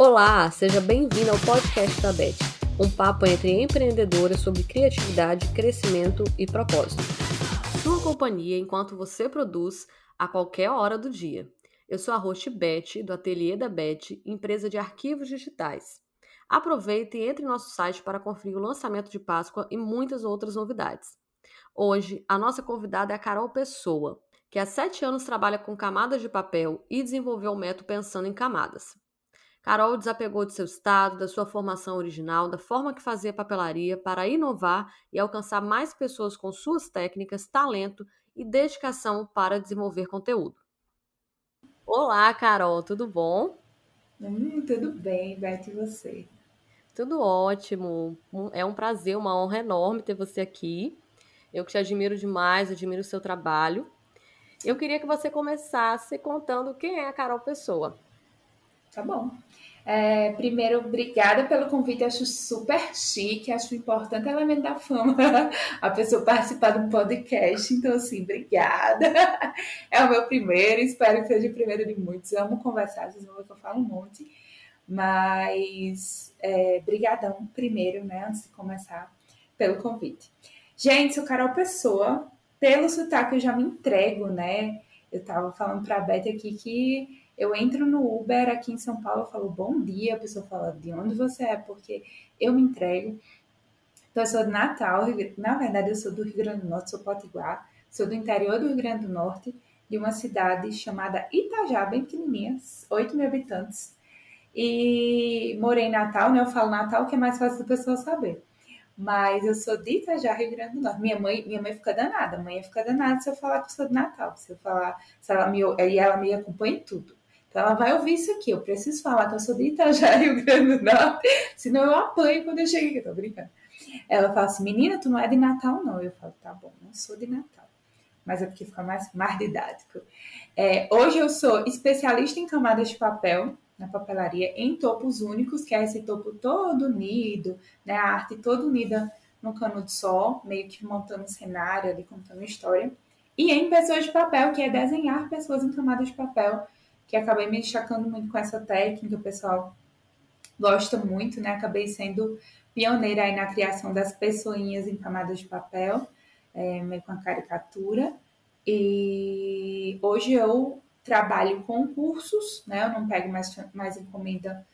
Olá, seja bem-vindo ao podcast da Beth, um papo entre empreendedoras sobre criatividade, crescimento e propósito. Sua companhia enquanto você produz a qualquer hora do dia. Eu sou a host Beth, do Ateliê da Beth, empresa de arquivos digitais. Aproveite e entre em nosso site para conferir o lançamento de Páscoa e muitas outras novidades. Hoje, a nossa convidada é a Carol Pessoa, que há sete anos trabalha com camadas de papel e desenvolveu o método pensando em camadas. Carol desapegou de seu estado, da sua formação original, da forma que fazia papelaria para inovar e alcançar mais pessoas com suas técnicas, talento e dedicação para desenvolver conteúdo. Olá, Carol, tudo bom? Hum, tudo bem, Beth, e você? Tudo ótimo. É um prazer, uma honra enorme ter você aqui. Eu que te admiro demais, admiro o seu trabalho. Eu queria que você começasse contando quem é a Carol Pessoa. Tá bom. É, primeiro, obrigada pelo convite, acho super chique, acho um importante elemento da fama a pessoa participar um podcast, então assim, obrigada. É o meu primeiro, espero que seja o primeiro de muitos. Amo conversar, vocês vão ver que eu falo um monte, mas é, brigadão primeiro, né, antes de começar, pelo convite. Gente, sou Carol Pessoa, pelo sotaque eu já me entrego, né? Eu tava falando pra Beth aqui que eu entro no Uber aqui em São Paulo, eu falo bom dia, a pessoa fala de onde você é, porque eu me entrego. Então, eu sou de Natal, na verdade, eu sou do Rio Grande do Norte, sou potiguar, sou do interior do Rio Grande do Norte, de uma cidade chamada Itajá, bem pequenininha, 8 mil habitantes. E morei em Natal, né? Eu falo Natal, que é mais fácil da pessoa saber. Mas eu sou de Itajá, Rio Grande do Norte. Minha mãe, minha mãe fica danada. Mãe fica danada se eu falar que eu sou de Natal. Se eu falar, se ela me, e ela me acompanha em tudo. Então ela vai ouvir isso aqui. Eu preciso falar que eu sou de Itajá, Rio Grande Norte, senão eu apanho quando eu chego aqui. Tô brincando. Ela fala assim, menina, tu não é de Natal, não. Eu falo, tá bom, não sou de Natal. Mas é porque fica mais, mais didático. É, hoje eu sou especialista em camadas de papel na papelaria em topos únicos, que é esse topo todo unido, né? A arte toda unida no cano de sol, meio que montando um cenário ali, contando história. E em pessoas de papel, que é desenhar pessoas em camadas de papel que acabei me destacando muito com essa técnica, o pessoal gosta muito, né? Acabei sendo pioneira aí na criação das pessoinhas em camadas de papel, é, meio com a caricatura. E hoje eu trabalho com cursos, né? Eu não pego mais, mais encomenda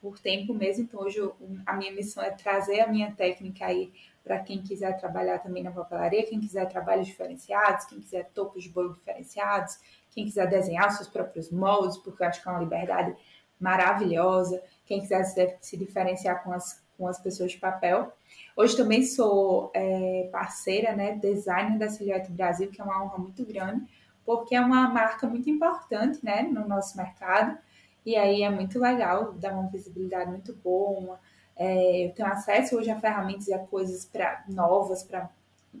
por tempo mesmo, então hoje eu, a minha missão é trazer a minha técnica aí para quem quiser trabalhar também na papelaria, quem quiser trabalhos diferenciados, quem quiser topos de bolo diferenciados, quem quiser desenhar seus próprios moldes, porque eu acho que é uma liberdade maravilhosa. Quem quiser se, diferenciar com as, com as pessoas de papel. Hoje também sou é, parceira, né, designer da Silhouette Brasil, que é uma honra muito grande, porque é uma marca muito importante, né, no nosso mercado. E aí é muito legal, dá uma visibilidade muito boa. É, eu tenho acesso hoje a ferramentas e a coisas pra, novas para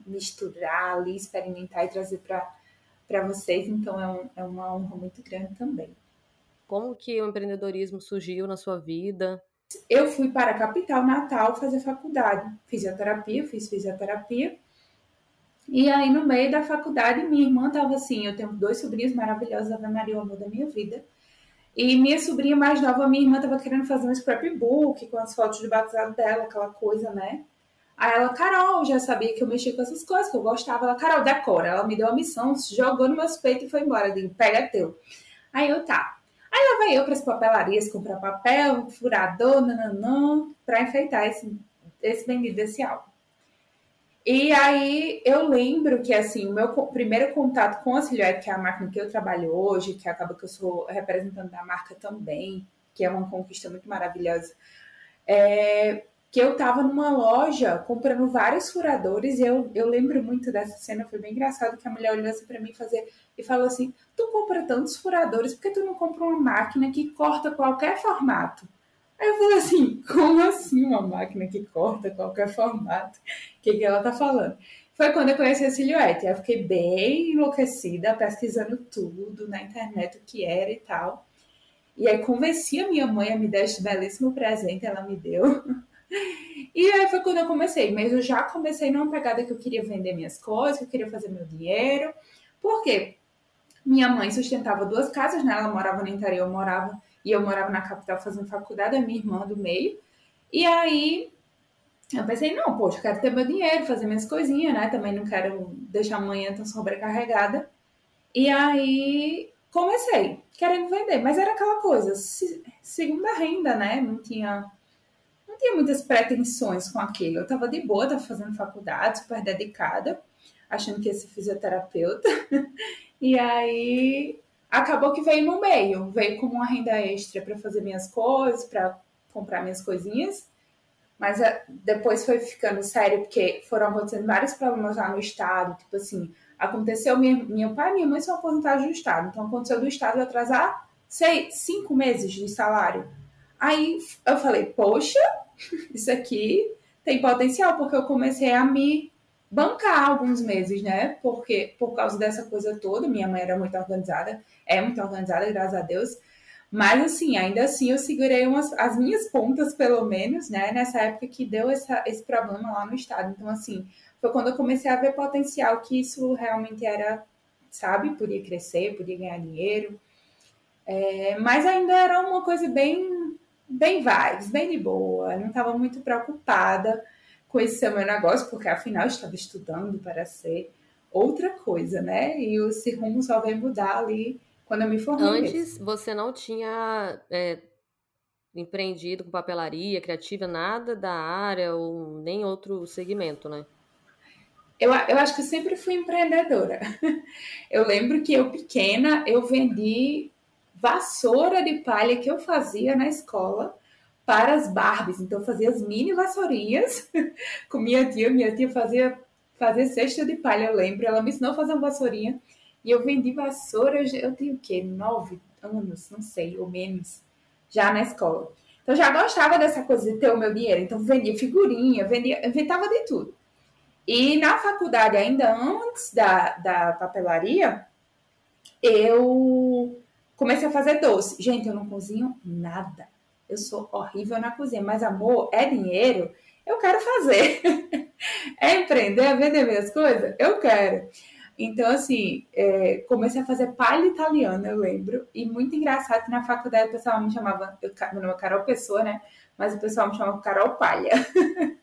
misturar ali, experimentar e trazer para para vocês, então é, um, é uma honra muito grande também. Como que o empreendedorismo surgiu na sua vida? Eu fui para a capital Natal fazer faculdade, fisioterapia, fiz fisioterapia. E aí, no meio da faculdade, minha irmã estava assim: eu tenho dois sobrinhos maravilhosos, a Maria, o amor da minha vida. E minha sobrinha mais nova, minha irmã, estava querendo fazer um scrapbook com as fotos de batizado dela, aquela coisa, né? Aí ela, Carol, já sabia que eu mexia com essas coisas, que eu gostava. Ela, Carol, decora. Ela me deu a missão, jogou no meus peitos e foi embora. Eu digo, pega teu. Aí eu, tá. Aí lá vai eu para as papelarias comprar papel, furador, nananã, para enfeitar esse, esse bendito desse álbum. E aí eu lembro que assim, o meu primeiro contato com a Silhouette, que é a máquina que eu trabalho hoje, que acaba que eu sou representante da marca também, que é uma conquista muito maravilhosa, é, que eu tava numa loja comprando vários furadores e eu, eu lembro muito dessa cena, foi bem engraçado que a mulher olhou assim para mim fazer e falou assim: "Tu compra tantos furadores, por que tu não compra uma máquina que corta qualquer formato?" Aí eu falei assim: "Como assim uma máquina que corta qualquer formato?" O que que ela tá falando? Foi quando eu conheci a Silhouette, eu fiquei bem enlouquecida, pesquisando tudo na internet o que era e tal. E aí convenci a minha mãe a me dar este belíssimo presente, ela me deu. E aí foi quando eu comecei, mas eu já comecei numa pegada que eu queria vender minhas coisas, que eu queria fazer meu dinheiro. Por quê? Minha mãe sustentava duas casas, né? Ela morava no interior, eu morava e eu morava na capital fazendo faculdade, a minha irmã do meio. E aí eu pensei, não, poxa, quero ter meu dinheiro, fazer minhas coisinhas, né? Também não quero deixar amanhã tão sobrecarregada. E aí comecei querendo vender, mas era aquela coisa, segunda renda, né? Não tinha não tinha muitas pretensões com aquilo. Eu tava de boa, tava fazendo faculdade, super dedicada, achando que ia ser fisioterapeuta. e aí acabou que veio no meio, veio como uma renda extra para fazer minhas coisas, para comprar minhas coisinhas. Mas eh, depois foi ficando sério, porque foram acontecendo vários problemas lá no estado. Tipo assim, aconteceu, minha, meu pai e minha mãe são aposentados do estado. Então aconteceu do estado atrasar seis, cinco meses de salário. Aí eu falei, poxa, isso aqui tem potencial, porque eu comecei a me bancar alguns meses, né? Porque por causa dessa coisa toda, minha mãe era muito organizada, é muito organizada, graças a Deus. Mas, assim, ainda assim eu segurei umas, as minhas pontas, pelo menos, né? Nessa época que deu essa, esse problema lá no estado. Então, assim, foi quando eu comecei a ver potencial que isso realmente era, sabe? Podia crescer, podia ganhar dinheiro. É, mas ainda era uma coisa bem, bem vibes, bem de boa. Não estava muito preocupada com esse meu negócio, porque afinal estava estudando para ser outra coisa, né? E esse rumo só veio mudar ali quando eu me formei. Antes mesmo. você não tinha é, empreendido com papelaria, criativa, nada da área ou nem outro segmento, né? Eu, eu acho que eu sempre fui empreendedora. Eu lembro que eu pequena, eu vendi vassoura de palha que eu fazia na escola para as Barbies. Então eu fazia as mini vassourinhas com minha tia. Minha tia fazia fazer cesta de palha, eu lembro. Ela me ensinou a fazer uma vassourinha. E eu vendi vassoura, eu tenho o quê? Nove anos, não sei, ou menos, já na escola. Então já gostava dessa coisa de ter o meu dinheiro. Então vendia figurinha, vendia, inventava de tudo. E na faculdade, ainda antes da, da papelaria, eu comecei a fazer doce. Gente, eu não cozinho nada. Eu sou horrível na cozinha, mas amor, é dinheiro, eu quero fazer. é empreender, é vender minhas coisas? Eu quero. Então, assim, é, comecei a fazer palha italiana, eu lembro. E muito engraçado que na faculdade o pessoal me chamava, eu, meu nome é Carol Pessoa, né? Mas o pessoal me chamava Carol Palha.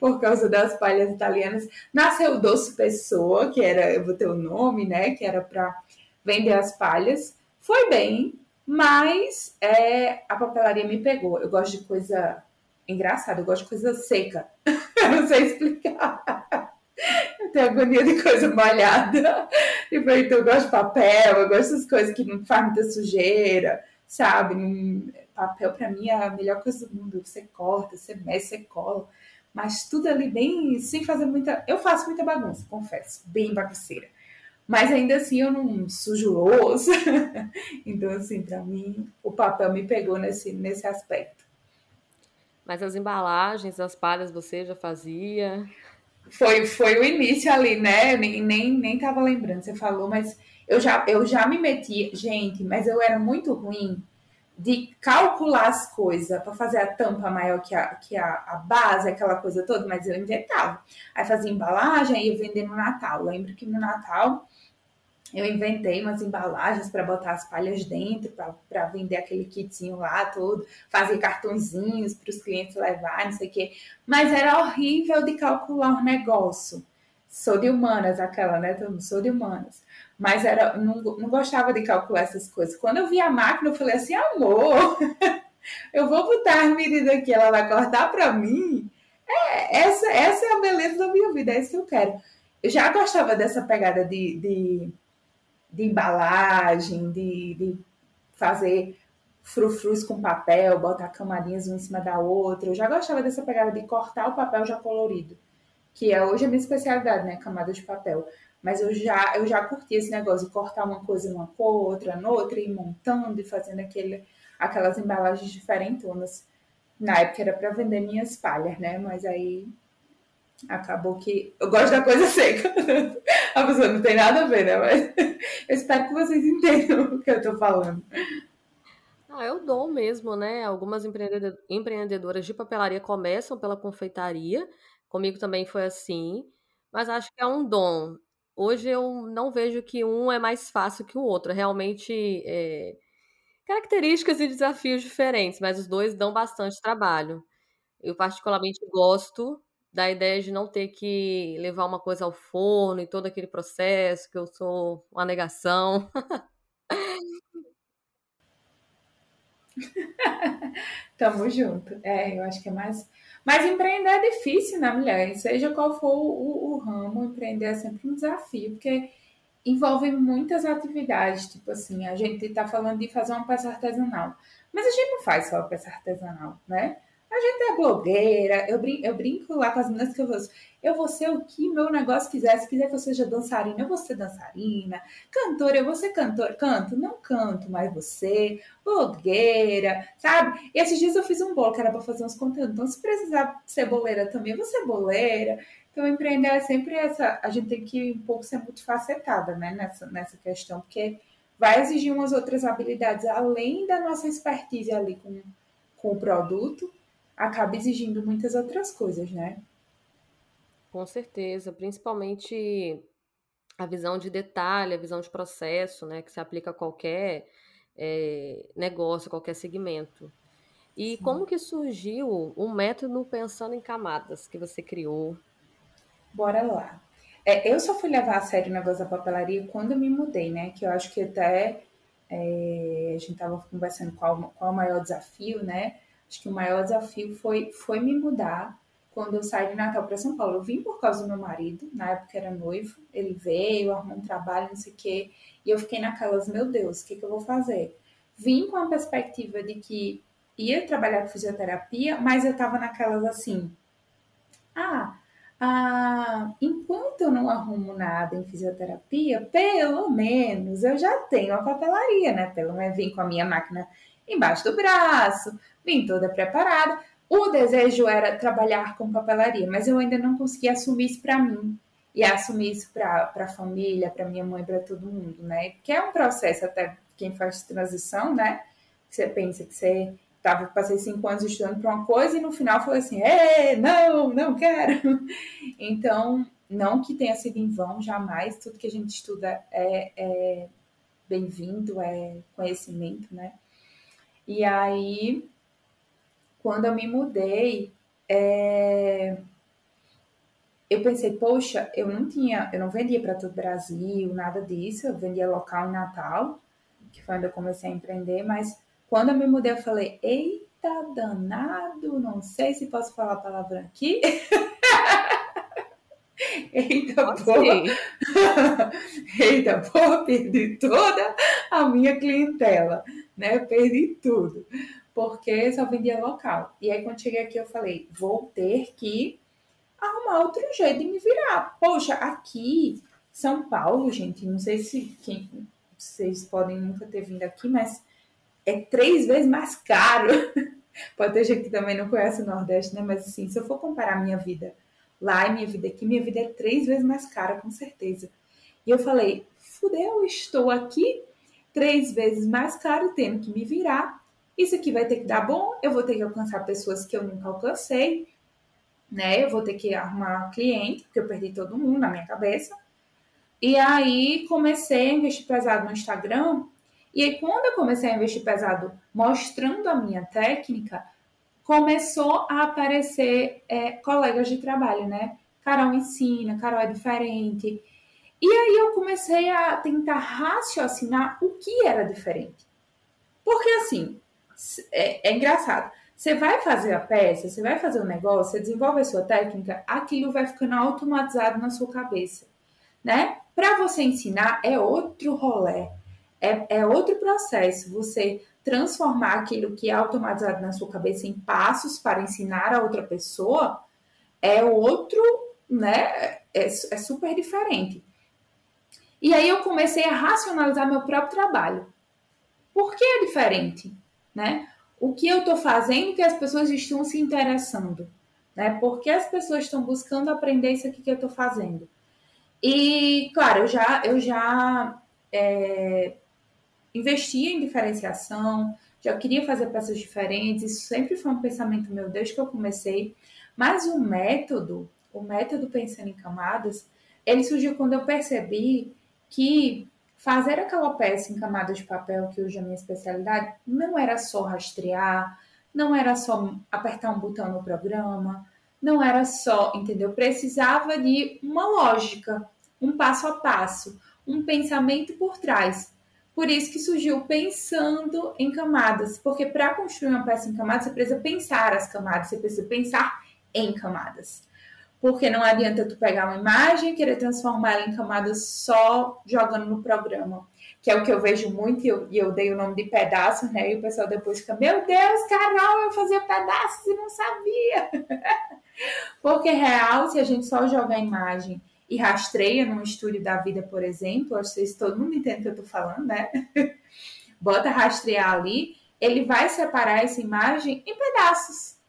Por causa das palhas italianas. Nasceu o Doce Pessoa, que era, eu vou ter o nome, né? Que era para vender as palhas. Foi bem, mas é, a papelaria me pegou. Eu gosto de coisa engraçada, eu gosto de coisa seca. não sei explicar. Eu tenho agonia de coisa molhada. Tipo, então eu gosto de papel, eu gosto dessas coisas que não faz muita sujeira, sabe? Papel para mim é a melhor coisa do mundo. Você corta, você mexe, você cola. Mas tudo ali bem, sem fazer muita. Eu faço muita bagunça, confesso, bem bagunceira. Mas ainda assim eu não sujo louça. então, assim, para mim, o papel me pegou nesse, nesse aspecto. Mas as embalagens, as palhas você já fazia? Foi, foi o início ali, né? Eu nem, nem, nem tava lembrando, você falou, mas eu já, eu já me meti, gente, mas eu era muito ruim de calcular as coisas para fazer a tampa maior que, a, que a, a, base, aquela coisa toda, mas eu inventava. Aí fazia embalagem e ia vender no Natal. Lembro que no Natal eu inventei umas embalagens para botar as palhas dentro, para vender aquele kitzinho lá todo, fazer cartõezinhos para os clientes levarem, não sei o quê. Mas era horrível de calcular o negócio. Sou de humanas, aquela, né? Sou de humanas. Mas era, não, não gostava de calcular essas coisas. Quando eu vi a máquina, eu falei assim, amor, eu vou botar a medida aqui, ela vai cortar para mim. É, essa, essa é a beleza da minha vida, é isso que eu quero. Eu já gostava dessa pegada de, de de embalagem, de, de fazer frufrus com papel, botar camarinhas uma em cima da outra. Eu já gostava dessa pegada de cortar o papel já colorido, que é hoje a minha especialidade, né? Camada de papel. Mas eu já, eu já curti esse negócio de cortar uma coisa numa cor, outra noutra, e montando e fazendo aquele, aquelas embalagens diferentonas. Na época era para vender minhas palhas, né? Mas aí acabou que eu gosto da coisa seca. a pessoa não tem nada a ver, né? Mas eu espero que vocês entendam o que eu estou falando. Ah, eu dou mesmo, né? Algumas empreendedoras de papelaria começam pela confeitaria. Comigo também foi assim. Mas acho que é um dom. Hoje eu não vejo que um é mais fácil que o outro. Realmente, é... características e desafios diferentes, mas os dois dão bastante trabalho. Eu particularmente gosto da ideia de não ter que levar uma coisa ao forno e todo aquele processo, que eu sou uma negação. Tamo junto. É, eu acho que é mais. Mas empreender é difícil, né, mulher? Seja qual for o, o ramo, empreender é sempre um desafio, porque envolve muitas atividades. Tipo assim, a gente tá falando de fazer uma peça artesanal, mas a gente não faz só peça artesanal, né? A gente é blogueira, eu brinco, eu brinco lá com as meninas que eu vou, eu vou ser o que meu negócio quiser. Se quiser que eu seja dançarina, eu vou ser dançarina. Cantora, eu vou ser cantora. Canto, não canto, mas você. Blogueira, sabe? E esses dias eu fiz um bolo que era para fazer uns conteúdos. Então, se precisar ser boleira também, eu vou ser boleira. Então, empreender é sempre essa. A gente tem que um pouco ser multifacetada, né? Nessa, nessa questão, porque vai exigir umas outras habilidades além da nossa expertise ali com, com o produto acaba exigindo muitas outras coisas, né? Com certeza, principalmente a visão de detalhe, a visão de processo, né, que se aplica a qualquer é, negócio, qualquer segmento. E Sim. como que surgiu o método pensando em camadas que você criou? Bora lá. É, eu só fui levar a sério o negócio da papelaria quando eu me mudei, né? Que eu acho que até é, a gente estava conversando qual, qual o maior desafio, né? Acho que o maior desafio foi, foi me mudar quando eu saí de Natal para São Paulo. Eu vim por causa do meu marido, na época era noivo, ele veio, arrumou um trabalho, não sei o quê, e eu fiquei naquelas, meu Deus, o que, que eu vou fazer? Vim com a perspectiva de que ia trabalhar com fisioterapia, mas eu estava naquelas assim, ah, ah, enquanto eu não arrumo nada em fisioterapia, pelo menos eu já tenho a papelaria, né? Pelo menos vim com a minha máquina embaixo do braço, vim toda preparada. O desejo era trabalhar com papelaria, mas eu ainda não conseguia assumir isso para mim e assumir isso para a família, para minha mãe, para todo mundo, né? Que é um processo até quem faz transição, né? Você pensa que você tava, passei cinco anos estudando para uma coisa e no final foi assim, não, não quero. Então, não que tenha sido em vão, jamais. Tudo que a gente estuda é, é bem-vindo, é conhecimento, né? E aí, quando eu me mudei, é... eu pensei, poxa, eu não tinha, eu não vendia para todo o Brasil, nada disso, eu vendia local em Natal, que foi onde eu comecei a empreender, mas quando eu me mudei, eu falei, eita danado, não sei se posso falar a palavra aqui. Eita porra! Eita porra, perdi toda a minha clientela né? perdi tudo, porque só vendia local. E aí, quando cheguei aqui, eu falei: vou ter que arrumar outro jeito de me virar. Poxa, aqui, São Paulo, gente, não sei se quem, vocês podem nunca ter vindo aqui, mas é três vezes mais caro. Pode ter gente que também não conhece o Nordeste, né? Mas assim, se eu for comparar minha vida lá e minha vida aqui, minha vida é três vezes mais cara, com certeza. E eu falei, fudeu, estou aqui três vezes mais caro, tendo que me virar. Isso aqui vai ter que dar bom, eu vou ter que alcançar pessoas que eu nunca alcancei, né? Eu vou ter que arrumar cliente, porque eu perdi todo mundo na minha cabeça. E aí comecei a investir pesado no Instagram. E aí, quando eu comecei a investir pesado mostrando a minha técnica, começou a aparecer é, colegas de trabalho, né? Carol ensina, Carol é diferente. E aí eu comecei a tentar raciocinar o que era diferente. Porque assim, é, é engraçado. Você vai fazer a peça, você vai fazer o um negócio, você desenvolve a sua técnica, aquilo vai ficando automatizado na sua cabeça, né? Para você ensinar é outro rolê, é, é outro processo. Você transformar aquilo que é automatizado na sua cabeça em passos para ensinar a outra pessoa é outro, né? É, é super diferente. E aí eu comecei a racionalizar meu próprio trabalho. Por que é diferente? Né? O que eu estou fazendo que as pessoas estão se interessando? Né? Por que as pessoas estão buscando aprender isso aqui que eu estou fazendo? E, claro, eu já, eu já é, em diferenciação, já queria fazer peças diferentes, isso sempre foi um pensamento meu desde que eu comecei. Mas o método, o método pensando em camadas, ele surgiu quando eu percebi que fazer aquela peça em camada de papel, que hoje é a minha especialidade, não era só rastrear, não era só apertar um botão no programa, não era só, entendeu? Precisava de uma lógica, um passo a passo, um pensamento por trás. Por isso que surgiu pensando em camadas, porque para construir uma peça em camadas, você precisa pensar as camadas, você precisa pensar em camadas. Porque não adianta tu pegar uma imagem e querer transformar ela em camadas só jogando no programa. Que é o que eu vejo muito, e eu, e eu dei o nome de pedaços, né? E o pessoal depois fica, meu Deus, Carol, eu fazia pedaços e não sabia. Porque real, se a gente só joga a imagem e rastreia num estúdio da vida, por exemplo, acho que todo mundo entende o que eu tô falando, né? Bota rastrear ali, ele vai separar essa imagem em pedaços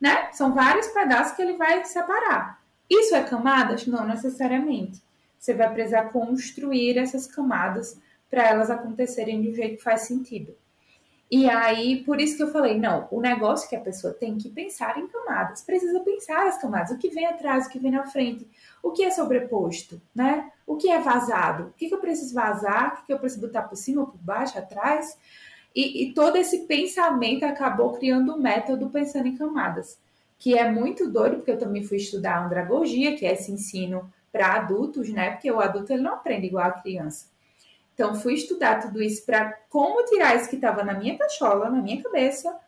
né? São vários pedaços que ele vai separar. Isso é camadas? Não necessariamente. Você vai precisar construir essas camadas para elas acontecerem do jeito que faz sentido. E aí, por isso que eu falei, não, o negócio que a pessoa tem que pensar em camadas, precisa pensar as camadas, o que vem atrás, o que vem na frente, o que é sobreposto, né? O que é vazado, o que, que eu preciso vazar, o que, que eu preciso botar por cima, por baixo, atrás, e, e, todo esse pensamento acabou criando um método pensando em camadas, que é muito doido, porque eu também fui estudar andragogia, que é esse ensino para adultos, né? Porque o adulto ele não aprende igual a criança. Então, fui estudar tudo isso para como tirar isso que estava na minha cachola, na minha cabeça,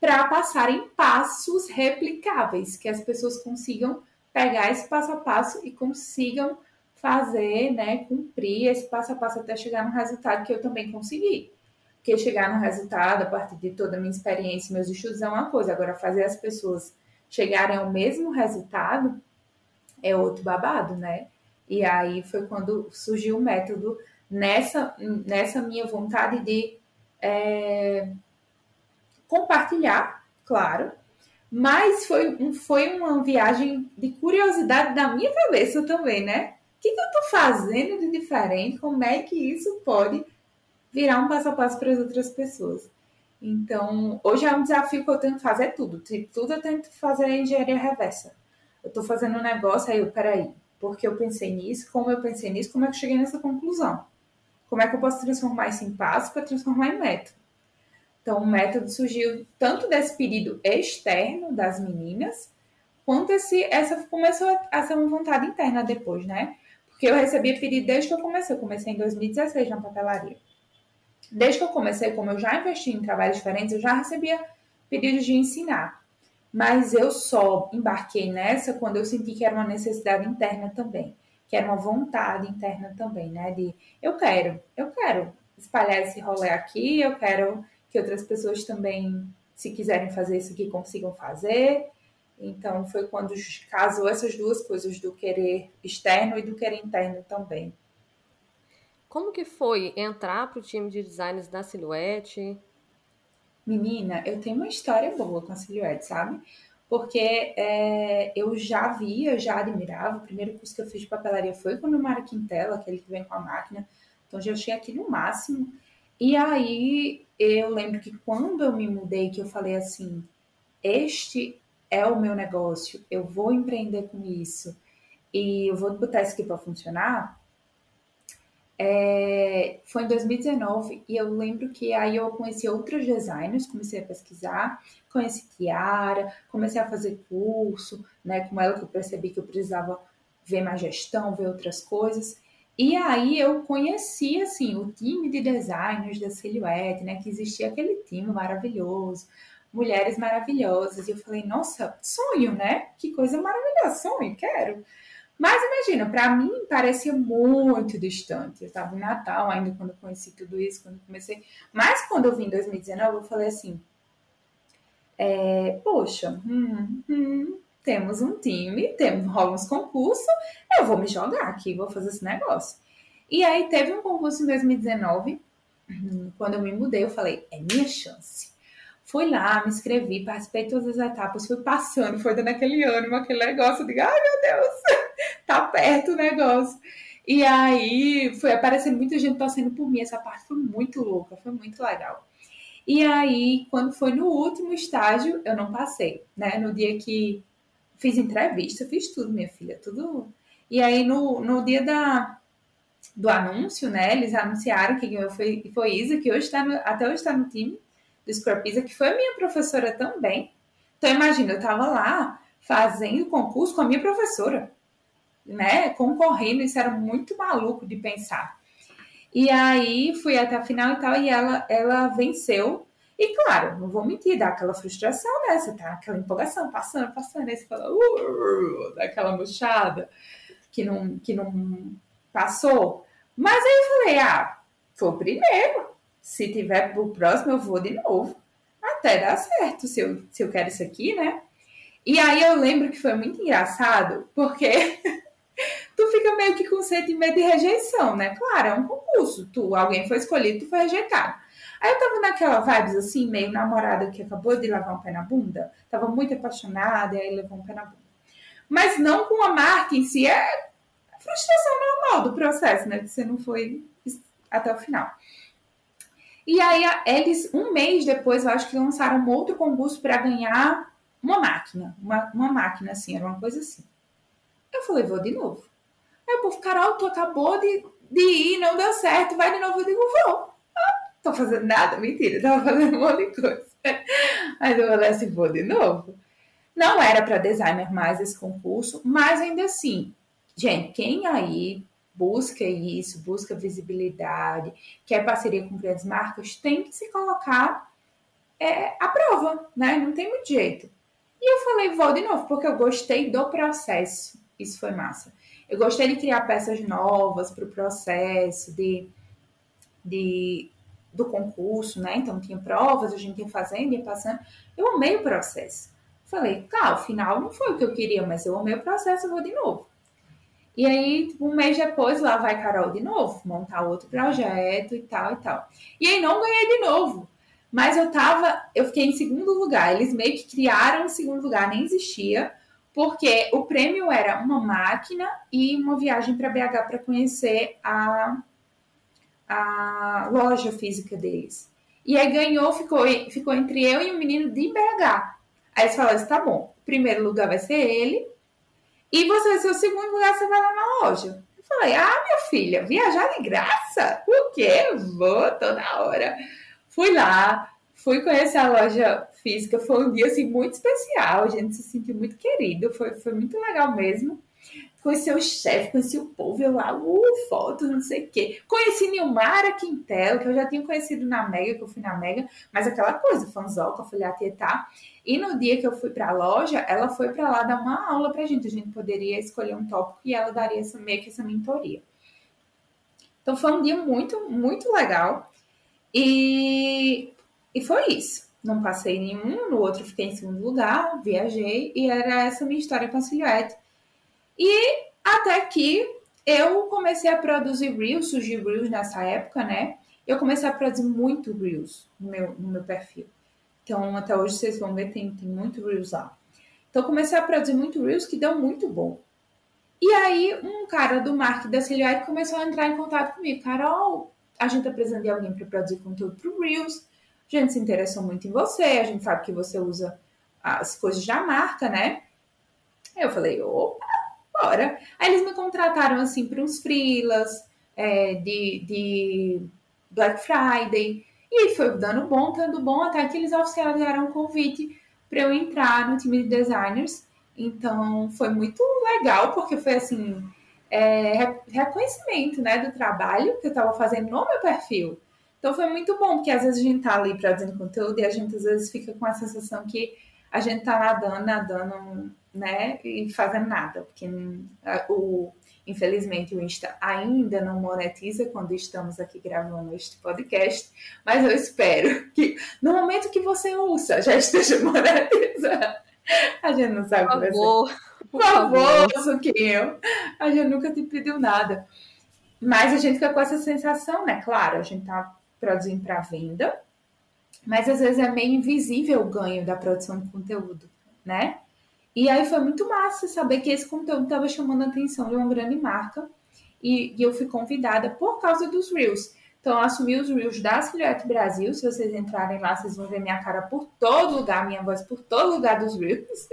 para passar em passos replicáveis, que as pessoas consigam pegar esse passo a passo e consigam fazer, né, cumprir esse passo a passo até chegar no resultado que eu também consegui. Porque chegar no resultado, a partir de toda a minha experiência, meus estudos, é uma coisa. Agora, fazer as pessoas chegarem ao mesmo resultado é outro babado, né? E aí foi quando surgiu o método nessa, nessa minha vontade de é, compartilhar, claro, mas foi, foi uma viagem de curiosidade da minha cabeça também, né? O que, que eu estou fazendo de diferente? Como é que isso pode virar um passo a passo para as outras pessoas. Então, hoje é um desafio que eu tento fazer tudo. Tudo eu tento fazer engenharia reversa. Eu estou fazendo um negócio, aí eu, peraí, porque eu pensei nisso, como eu pensei nisso, como é que eu cheguei nessa conclusão? Como é que eu posso transformar isso em passo para transformar em método? Então, o método surgiu tanto desse pedido externo das meninas, quanto esse, essa começou a ser uma vontade interna depois, né? Porque eu recebia pedido desde que eu comecei. Eu comecei em 2016 na papelaria. Desde que eu comecei, como eu já investi em trabalhos diferentes, eu já recebia pedidos de ensinar. Mas eu só embarquei nessa quando eu senti que era uma necessidade interna também, que era uma vontade interna também, né? De eu quero, eu quero espalhar esse rolê aqui, eu quero que outras pessoas também, se quiserem fazer isso aqui, consigam fazer. Então foi quando casou essas duas coisas do querer externo e do querer interno também. Como que foi entrar para o time de designs da Silhouette? Menina, eu tenho uma história boa com a Silhouette, sabe? Porque é, eu já via, já admirava. O primeiro curso que eu fiz de papelaria foi com o Mário Quintela, aquele que vem com a máquina. Então já achei aquilo o máximo. E aí eu lembro que quando eu me mudei, que eu falei assim: este é o meu negócio, eu vou empreender com isso e eu vou botar isso aqui para funcionar é, foi em 2019 e eu lembro que aí eu conheci outros designers, comecei a pesquisar, conheci Kiara, comecei a fazer curso, né, com ela que eu percebi que eu precisava ver mais gestão, ver outras coisas. E aí eu conheci assim o time de designers da Silhouette, né, que existia aquele time maravilhoso, mulheres maravilhosas. E eu falei, nossa, sonho, né? Que coisa maravilhosa, sonho, quero. Mas imagina, para mim parecia muito distante. Eu estava em Natal ainda quando conheci tudo isso, quando comecei. Mas quando eu vim em 2019, eu falei assim: é, poxa, hum, hum, temos um time, temos, rola uns concursos, eu vou me jogar aqui, vou fazer esse negócio. E aí teve um concurso em 2019, quando eu me mudei, eu falei: é minha chance. Fui lá, me inscrevi, participei de todas as etapas, fui passando, foi dando aquele ânimo, aquele negócio, de ai meu Deus, tá perto o negócio. E aí foi aparecendo muita gente torcendo por mim. Essa parte foi muito louca, foi muito legal. E aí, quando foi no último estágio, eu não passei, né? No dia que fiz entrevista, fiz tudo, minha filha, tudo. E aí, no, no dia da, do anúncio, né? Eles anunciaram que ganhou foi, foi Isa, que hoje está até hoje está no time do Isa, que foi minha professora também. Então, imagina, eu estava lá fazendo concurso com a minha professora, né? Concorrendo, isso era muito maluco de pensar. E aí fui até a final e tal, e ela, ela venceu. E claro, não vou mentir, dá aquela frustração, né? Você tá aquela empolgação, passando, passando, aí você fala, uh, dá aquela murchada que não, que não passou. Mas aí eu falei, ah, foi o primeiro. Se tiver pro próximo, eu vou de novo. Até dar certo, se eu, se eu quero isso aqui, né? E aí eu lembro que foi muito engraçado, porque fica meio que com sentimento de rejeição, né? Claro, é um concurso. Tu, alguém foi escolhido, tu foi rejeitado. Aí eu tava naquela vibes assim, meio namorada que acabou de lavar um pé na bunda. Tava muito apaixonada, e aí levou um pé na bunda. Mas não com a marca em si, é frustração normal do processo, né? Que você não foi até o final. E aí, eles, um mês depois, eu acho que lançaram um outro concurso para ganhar uma máquina. Uma, uma máquina, assim, era uma coisa assim. Eu falei, vou de novo. Aí o povo, Carol, tu acabou de, de ir, não deu certo, vai de novo. Eu digo, vou. Ah, tô fazendo nada, mentira, tava fazendo um monte de coisa. Aí eu falei assim, vou de novo. Não era para designer mais esse concurso, mas ainda assim, Gente, quem aí busca isso, busca visibilidade, quer parceria com grandes marcas, tem que se colocar é, à prova, né? Não tem muito jeito. E eu falei, vou de novo, porque eu gostei do processo. Isso foi massa. Eu gostei de criar peças novas para o processo, de, de, do concurso, né? Então tinha provas, a gente ia fazendo, ia passando. Eu amei o processo. Falei, tá, o final não foi o que eu queria, mas eu amei o processo, eu vou de novo. E aí, tipo, um mês depois, lá vai Carol de novo, montar outro projeto e tal e tal. E aí não ganhei de novo. Mas eu tava, eu fiquei em segundo lugar. Eles meio que criaram o segundo lugar, nem existia, porque o prêmio era uma máquina e uma viagem para BH para conhecer a, a loja física deles. E aí ganhou, ficou, ficou entre eu e o menino de BH. Aí eles falaram assim: tá bom, o primeiro lugar vai ser ele, e você vai ser o segundo lugar, você vai lá na loja. Eu falei, ah, minha filha, viajar de graça? O quê? Vou toda hora. Fui lá, fui conhecer a loja física. Foi um dia assim, muito especial. A gente se sentiu muito querido. Foi, foi muito legal mesmo. Conheci o chefe, conheci o povo, eu lá, uh, fotos, não sei o quê. Conheci Nilmara Quintela, que eu já tinha conhecido na Mega, que eu fui na Mega, mas aquela coisa, fanzoca, fui lá tietar. E no dia que eu fui para a loja, ela foi para lá dar uma aula para a gente. A gente poderia escolher um tópico e ela daria essa, meio que essa mentoria. Então foi um dia muito, muito legal. E, e foi isso. Não passei nenhum, no outro fiquei em segundo lugar, viajei, e era essa minha história com a silhuete. E até que eu comecei a produzir Reels, surgiu Reels nessa época, né? Eu comecei a produzir muito Reels no meu, no meu perfil. Então, até hoje vocês vão ver, tem, tem muito Reels lá. Então, comecei a produzir muito Reels que deu muito bom. E aí, um cara do marketing da Silhouette começou a entrar em contato comigo. Carol, a gente tá precisando de alguém para produzir conteúdo pro Reels. A gente se interessou muito em você, a gente sabe que você usa as coisas da marca, né? Eu falei, opa, bora. Aí eles me contrataram, assim, para uns freelas é, de, de Black Friday. E foi dando bom, dando bom, até que eles oficializaram um convite para eu entrar no time de designers. Então, foi muito legal, porque foi assim, é, reconhecimento né, do trabalho que eu estava fazendo no meu perfil. Então, foi muito bom, porque às vezes a gente está ali produzindo conteúdo e a gente às vezes fica com a sensação que a gente está nadando, nadando, né, e fazendo nada, porque o, Infelizmente, o Insta ainda não monetiza quando estamos aqui gravando este podcast, mas eu espero que no momento que você ouça já esteja monetizando. A gente não sabe Por favor. Por favor, Suquinho. A gente nunca te pediu nada. Mas a gente fica com essa sensação, né? Claro, a gente tá produzindo para venda, mas às vezes é meio invisível o ganho da produção de conteúdo, né? E aí foi muito massa saber que esse conteúdo estava chamando a atenção de uma grande marca. E, e, eu fui convidada por causa dos Reels. Então, eu assumi os Reels da Silhouette Brasil. Se vocês entrarem lá, vocês vão ver minha cara por todo lugar, minha voz por todo lugar dos Reels.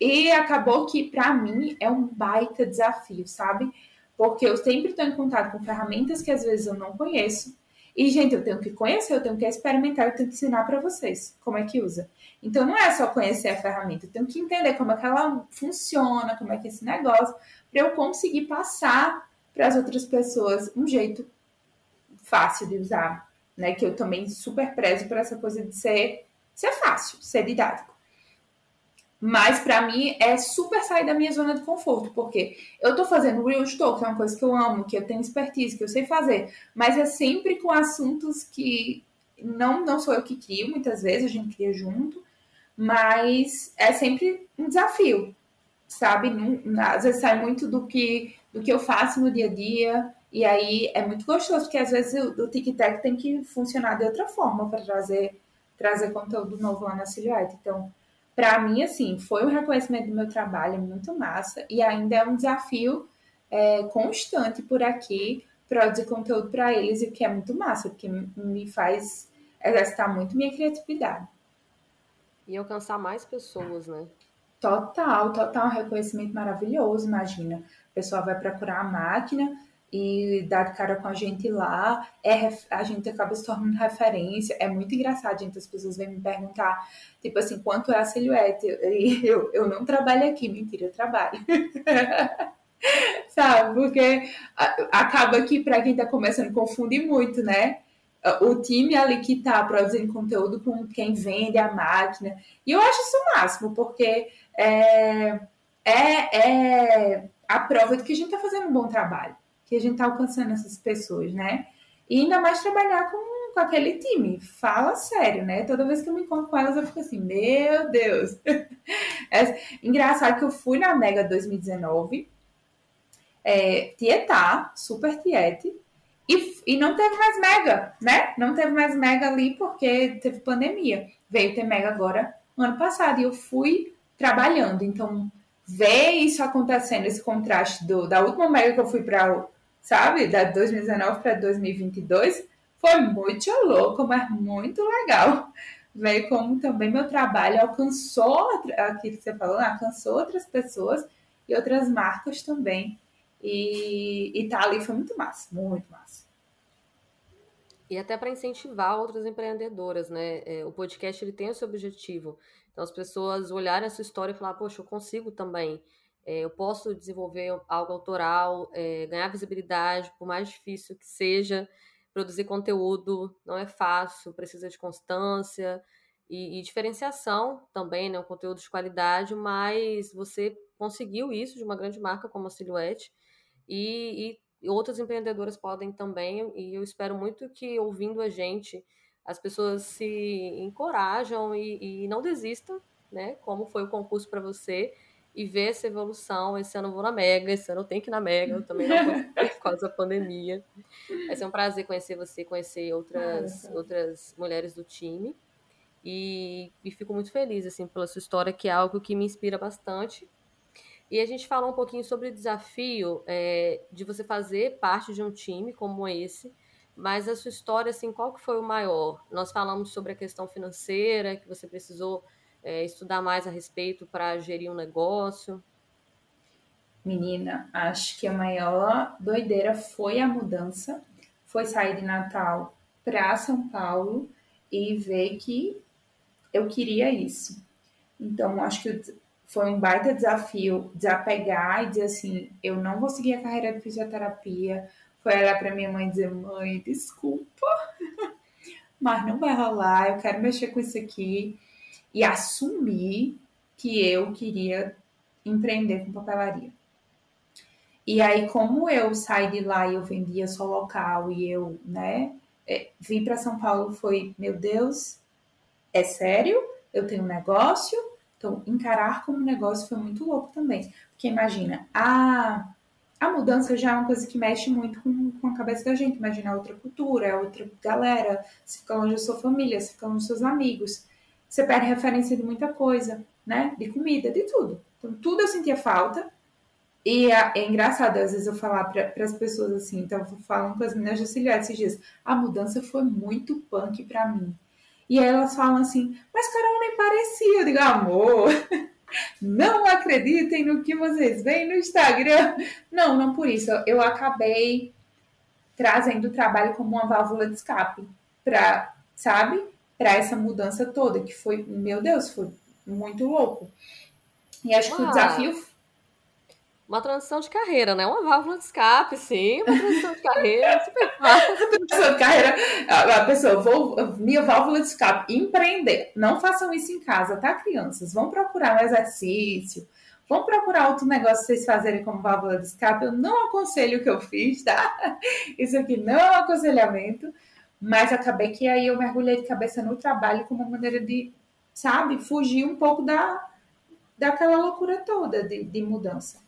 E acabou que, para mim, é um baita desafio, sabe? porque eu sempre estou em contato com ferramentas que às vezes eu não conheço. E, gente, eu tenho que conhecer, eu tenho que experimentar, eu tenho que ensinar para vocês como é que usa. Então, não é só conhecer a ferramenta, eu tenho que entender como é que ela funciona, como é que é esse negócio, para eu conseguir passar para as outras pessoas um jeito fácil de usar, né? Que eu também super prezo por essa coisa de ser, ser fácil, ser didático. Mas para mim é super sair da minha zona de conforto, porque eu tô fazendo real talk, que é uma coisa que eu amo, que eu tenho expertise, que eu sei fazer, mas é sempre com assuntos que não não sou eu que crio, muitas vezes a gente cria junto, mas é sempre um desafio, sabe? às vezes sai muito do que do que eu faço no dia a dia, e aí é muito gostoso, porque às vezes o, o TikTok tem que funcionar de outra forma para trazer trazer conteúdo novo lá na Silhouette. Então, para mim, assim, foi um reconhecimento do meu trabalho muito massa e ainda é um desafio é, constante por aqui produzir conteúdo para eles, e que é muito massa, porque me faz exercitar muito minha criatividade. E alcançar mais pessoas, né? Total, total, um reconhecimento maravilhoso, imagina. A pessoa vai procurar a máquina, e dar de cara com a gente lá, é, a gente acaba se tornando referência. É muito engraçado, gente. As pessoas vêm me perguntar, tipo assim, quanto é a silhuete? E eu, eu não trabalho aqui, mentira, eu trabalho. Sabe? Porque acaba que, para quem está começando, confunde muito, né? O time ali que está produzindo conteúdo com quem vende a máquina. E eu acho isso o máximo, porque é, é, é a prova de que a gente está fazendo um bom trabalho que a gente está alcançando essas pessoas, né? E ainda mais trabalhar com, com aquele time. Fala sério, né? Toda vez que eu me encontro com elas, eu fico assim, meu Deus. é engraçado que eu fui na Mega 2019, é, tietar, super tiete, e, e não teve mais Mega, né? Não teve mais Mega ali porque teve pandemia. Veio ter Mega agora no ano passado, e eu fui trabalhando. Então, ver isso acontecendo, esse contraste do, da última Mega que eu fui para sabe? Da 2019 para 2022 foi muito louco, mas muito legal. Ver como também meu trabalho alcançou, aquilo que você falou, né? alcançou outras pessoas e outras marcas também. E, e tá ali foi muito massa, muito massa. E até para incentivar outras empreendedoras, né? É, o podcast ele tem esse objetivo. Então as pessoas olharem essa história e falar, poxa, eu consigo também. É, eu posso desenvolver algo autoral, é, ganhar visibilidade, por mais difícil que seja. Produzir conteúdo não é fácil, precisa de constância e, e diferenciação também, né? Um conteúdo de qualidade, mas você conseguiu isso de uma grande marca como a Silhouette e, e outras empreendedoras podem também. E eu espero muito que ouvindo a gente as pessoas se encorajam e, e não desistam, né? Como foi o concurso para você e ver essa evolução. Esse ano eu vou na Mega, esse ano eu tenho que ir na Mega, eu também não vou por causa da pandemia. Vai ser um prazer conhecer você, conhecer outras, outras mulheres do time. E, e fico muito feliz assim pela sua história, que é algo que me inspira bastante. E a gente fala um pouquinho sobre o desafio é, de você fazer parte de um time como esse, mas a sua história, assim, qual que foi o maior? Nós falamos sobre a questão financeira, que você precisou é, estudar mais a respeito para gerir um negócio? Menina, acho que a maior doideira foi a mudança, foi sair de Natal para São Paulo e ver que eu queria isso. Então, acho que foi um baita desafio desapegar e dizer assim: eu não vou seguir a carreira de fisioterapia. Foi olhar para minha mãe e dizer: mãe, desculpa, mas não vai rolar, eu quero mexer com isso aqui e assumir que eu queria empreender com papelaria. E aí, como eu saí de lá e eu vendia só local e eu, né, é, vim para São Paulo, foi, meu Deus, é sério? Eu tenho um negócio? Então, encarar como negócio foi muito louco também. Porque imagina, a, a mudança já é uma coisa que mexe muito com, com a cabeça da gente. Imagina outra cultura, outra galera, se fica longe da sua família, se fica longe dos seus amigos você perde referência de muita coisa, né? De comida, de tudo. Então, tudo eu sentia falta. E é, é engraçado, às vezes, eu falar para as pessoas assim, então falo com as meninas de auxiliar esses dias, a mudança foi muito punk para mim. E aí elas falam assim, mas Carol nem parecia. Eu digo, amor, Não acreditem no que vocês veem no Instagram. Não, não por isso. Eu acabei trazendo o trabalho como uma válvula de escape para, sabe, para essa mudança toda que foi, meu Deus, foi muito louco. E acho que o desafio uma transição de carreira, né? Uma válvula de escape, sim, uma transição de carreira, super fácil. transição de carreira, a pessoa, vou, minha válvula de escape, empreender. Não façam isso em casa, tá, crianças? Vão procurar um exercício, vão procurar outro negócio vocês fazerem como válvula de escape. Eu não aconselho o que eu fiz, tá? Isso aqui não é um aconselhamento, mas acabei que aí eu mergulhei de cabeça no trabalho como uma maneira de, sabe, fugir um pouco da, daquela loucura toda de, de mudança.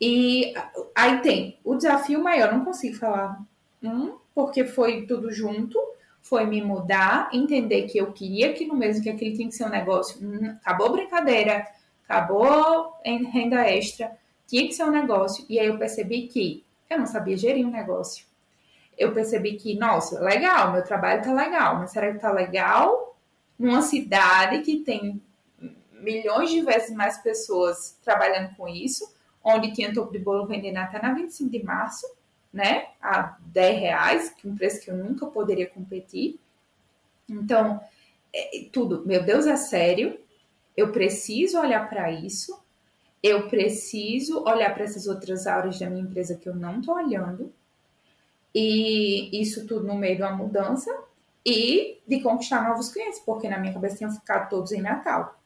E aí tem o desafio maior, não consigo falar um, porque foi tudo junto, foi me mudar, entender que eu queria que no mesmo que aquele tinha que ser um negócio, hum, acabou brincadeira, acabou em renda extra, tinha que ser um negócio. E aí eu percebi que eu não sabia gerir um negócio. Eu percebi que, nossa, legal, meu trabalho tá legal, mas será que tá legal numa cidade que tem milhões de vezes mais pessoas trabalhando com isso? onde tinha topo de bolo vendendo até na 25 de março, né? A 10 reais, que é um preço que eu nunca poderia competir. Então, é, tudo, meu Deus, é sério. Eu preciso olhar para isso. Eu preciso olhar para essas outras áreas da minha empresa que eu não estou olhando. E isso tudo no meio de uma mudança e de conquistar novos clientes, porque na minha cabeça tinham ficado todos em Natal.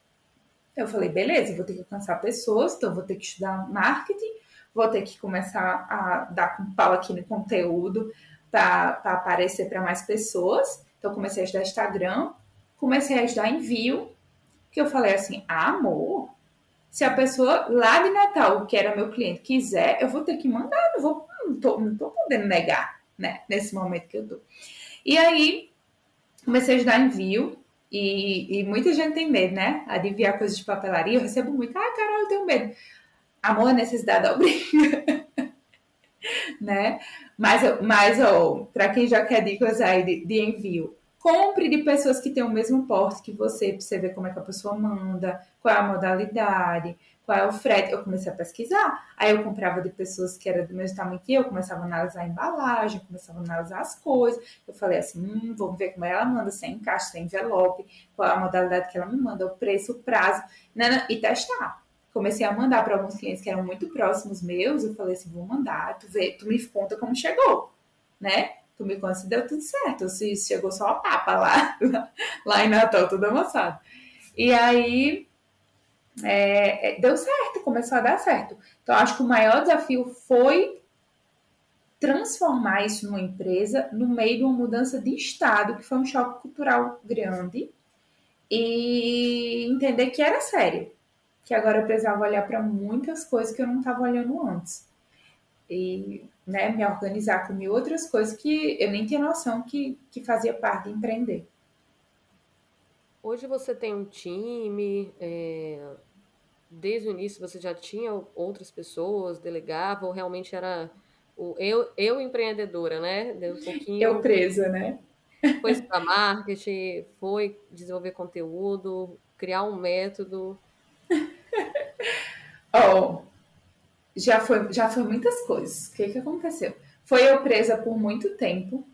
Eu falei, beleza, vou ter que alcançar pessoas, então vou ter que estudar marketing, vou ter que começar a dar com pau aqui no conteúdo para aparecer para mais pessoas. Então comecei a estudar Instagram, comecei a estudar envio, que eu falei assim, amor, se a pessoa lá de Natal, que era meu cliente, quiser, eu vou ter que mandar, não vou, não tô, não tô podendo negar, né, nesse momento que eu tô. E aí comecei a estudar envio, e, e, muita gente tem medo, né? Adivinhar coisas de papelaria. Eu recebo muito. Ah, Carol, eu tenho medo. Amor, a necessidade obriga. né? Mas, mas oh, para quem já quer dicas aí de, de, envio, compre de pessoas que têm o mesmo porte que você, para você ver como é que a pessoa manda, qual é a modalidade qual é o frete. Eu comecei a pesquisar. Aí eu comprava de pessoas que eram do mesmo tamanho que eu, começava a analisar a embalagem, começava a analisar as coisas. Eu falei assim: hum, vamos ver como ela manda, sem encaixe, sem envelope, qual é a modalidade que ela me manda, o preço, o prazo, né, né e testar. Comecei a mandar para alguns clientes que eram muito próximos meus. Eu falei assim: vou mandar, tu vê, tu me conta como chegou, né? Tu me conta se deu tudo certo, se chegou só a papa lá, lá em Natal, tudo amassado. E aí é, é, deu certo, começou a dar certo. Então, acho que o maior desafio foi transformar isso numa empresa no meio de uma mudança de estado, que foi um choque cultural grande, e entender que era sério, que agora eu precisava olhar para muitas coisas que eu não estava olhando antes. E né, me organizar com outras coisas que eu nem tinha noção que, que fazia parte de empreender. Hoje você tem um time, é, desde o início você já tinha outras pessoas, delegava, ou realmente era o eu, eu empreendedora, né? Deu um pouquinho. Eu presa, né? Foi para marketing, foi desenvolver conteúdo, criar um método. oh, já foi, já foi muitas coisas. O que, que aconteceu? Foi eu presa por muito tempo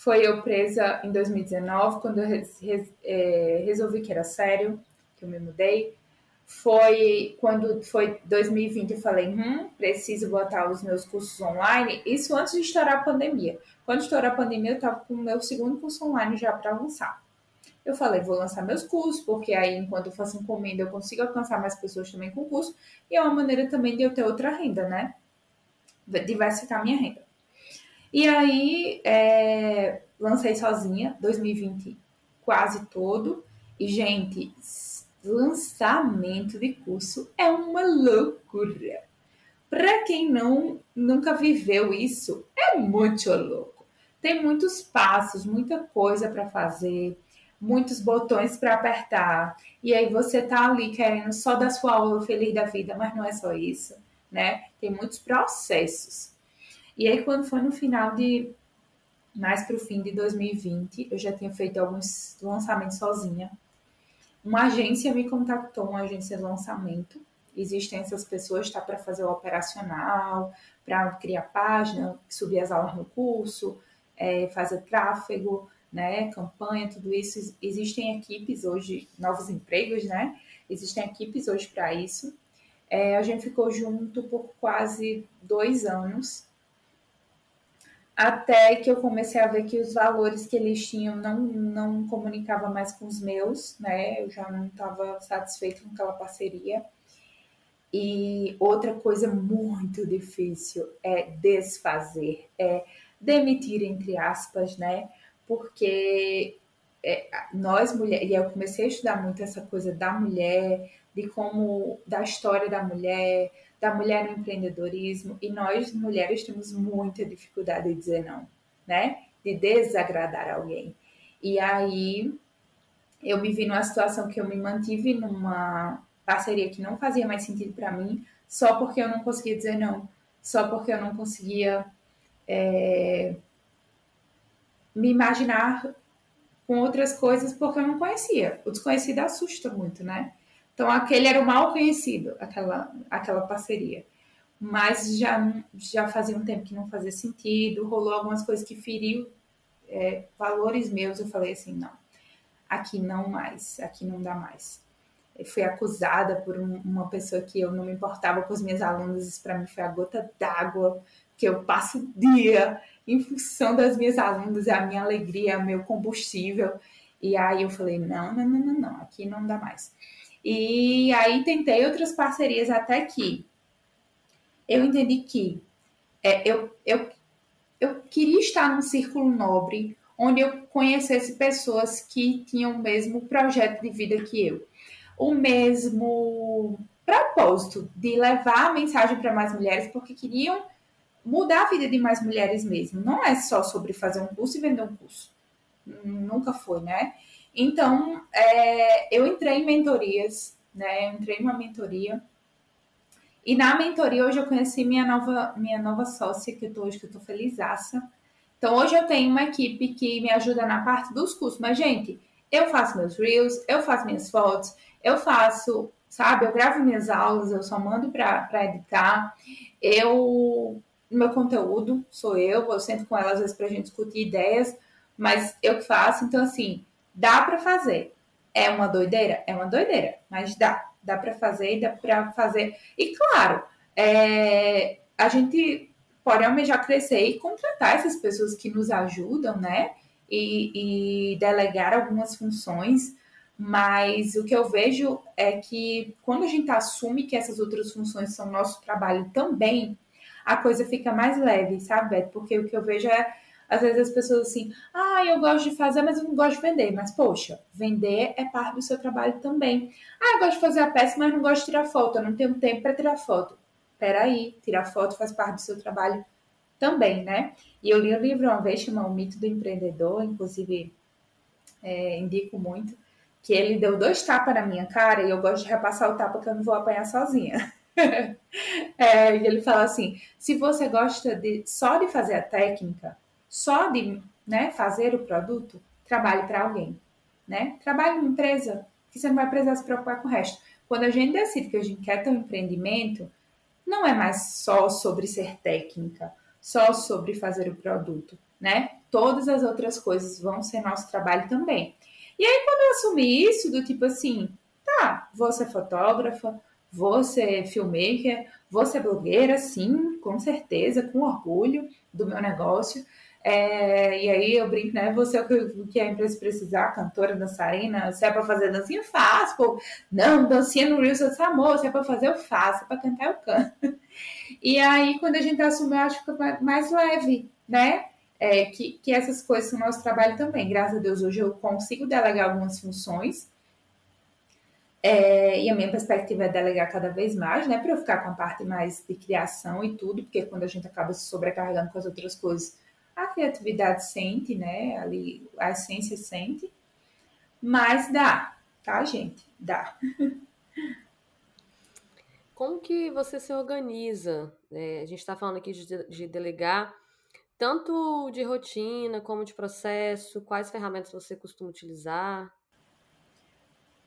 foi eu presa em 2019, quando eu res, res, é, resolvi que era sério, que eu me mudei. Foi quando foi 2020, eu falei, hum, preciso botar os meus cursos online. Isso antes de estourar a pandemia. Quando estourar a pandemia, eu estava com o meu segundo curso online já para lançar. Eu falei, vou lançar meus cursos, porque aí, enquanto eu faço encomenda, eu consigo alcançar mais pessoas também com curso. E é uma maneira também de eu ter outra renda, né? Diversificar minha renda. E aí, é, lancei sozinha, 2020 quase todo. E, gente, lançamento de curso é uma loucura. Para quem não nunca viveu isso, é muito louco. Tem muitos passos, muita coisa para fazer, muitos botões para apertar. E aí você tá ali querendo só dar sua aula feliz da vida, mas não é só isso, né? Tem muitos processos. E aí, quando foi no final de. Mais para o fim de 2020, eu já tinha feito alguns lançamentos sozinha. uma agência me contactou, uma agência de lançamento. Existem essas pessoas, tá, para fazer o operacional, para criar página, subir as aulas no curso, é, fazer tráfego, né, campanha, tudo isso. Existem equipes hoje, novos empregos, né? Existem equipes hoje para isso. É, a gente ficou junto por quase dois anos, até que eu comecei a ver que os valores que eles tinham não, não comunicava mais com os meus, né? Eu já não estava satisfeito com aquela parceria. E outra coisa muito difícil é desfazer, é demitir, entre aspas, né? Porque é, nós mulheres, e eu comecei a estudar muito essa coisa da mulher, de como, da história da mulher, da mulher no empreendedorismo, e nós mulheres temos muita dificuldade de dizer não, né? De desagradar alguém. E aí eu me vi numa situação que eu me mantive numa parceria que não fazia mais sentido para mim, só porque eu não conseguia dizer não, só porque eu não conseguia é, me imaginar com outras coisas porque eu não conhecia. O desconhecido assusta muito, né? Então aquele era o mal conhecido, aquela, aquela parceria. Mas já, já fazia um tempo que não fazia sentido, rolou algumas coisas que feriu é, valores meus. Eu falei assim: não, aqui não mais, aqui não dá mais. Eu fui acusada por um, uma pessoa que eu não me importava com os meus alunos, isso para mim foi a gota d'água, que eu passo o dia em função das minhas alunas, é a minha alegria, é o meu combustível. E aí eu falei, não, não, não, não, não, aqui não dá mais. E aí tentei outras parcerias até que eu entendi que é, eu, eu, eu queria estar num círculo nobre onde eu conhecesse pessoas que tinham o mesmo projeto de vida que eu, o mesmo propósito de levar a mensagem para mais mulheres, porque queriam mudar a vida de mais mulheres mesmo. Não é só sobre fazer um curso e vender um curso. Nunca foi, né? Então, é, eu entrei em mentorias, né? Eu entrei em uma mentoria. E na mentoria hoje eu conheci minha nova, minha nova sócia, que eu tô hoje, que eu tô felizaça. Então, hoje eu tenho uma equipe que me ajuda na parte dos cursos. Mas, gente, eu faço meus reels, eu faço minhas fotos, eu faço, sabe? Eu gravo minhas aulas, eu só mando para editar. Eu meu conteúdo, sou eu, eu sento com ela às vezes para a gente discutir ideias, mas eu que faço, então assim, dá para fazer. É uma doideira? É uma doideira, mas dá. Dá para fazer e dá para fazer. E claro, é, a gente pode almejar crescer e contratar essas pessoas que nos ajudam, né? E, e delegar algumas funções, mas o que eu vejo é que quando a gente assume que essas outras funções são nosso trabalho também, a coisa fica mais leve, sabe? Porque o que eu vejo é, às vezes, as pessoas assim, ah, eu gosto de fazer, mas eu não gosto de vender. Mas, poxa, vender é parte do seu trabalho também. Ah, eu gosto de fazer a peça, mas não gosto de tirar foto, eu não tenho tempo para tirar foto. Peraí, tirar foto faz parte do seu trabalho também, né? E eu li um livro uma vez chamado O Mito do Empreendedor, inclusive é, indico muito, que ele deu dois tapas na minha cara e eu gosto de repassar o tapa que eu não vou apanhar sozinha. é, e ele fala assim: se você gosta de só de fazer a técnica, só de né, fazer o produto, trabalhe para alguém. Né? Trabalhe em uma empresa que você não vai precisar se preocupar com o resto. Quando a gente decide que a gente quer ter um empreendimento, não é mais só sobre ser técnica, só sobre fazer o produto, né? Todas as outras coisas vão ser nosso trabalho também. E aí, quando eu assumi isso, do tipo assim, tá, vou ser fotógrafa, Vou ser filmmaker, vou ser blogueira, sim, com certeza, com orgulho do meu negócio. É, e aí eu brinco, né? Você é o que a empresa precisar, cantora, dançarina, se é para fazer dancinha, eu faço. Pô. Não, dancinha no Reels, eu disse, amor, se é para fazer, eu faço, se é para cantar, eu canto. E aí, quando a gente assume, eu acho que fica mais leve, né? É, que, que essas coisas são nosso trabalho também. Graças a Deus, hoje eu consigo delegar algumas funções é, e a minha perspectiva é delegar cada vez mais, né, para eu ficar com a parte mais de criação e tudo, porque quando a gente acaba se sobrecarregando com as outras coisas, a criatividade sente, né, ali a essência sente, mas dá, tá, gente? Dá. Como que você se organiza? É, a gente está falando aqui de, de delegar tanto de rotina como de processo, quais ferramentas você costuma utilizar?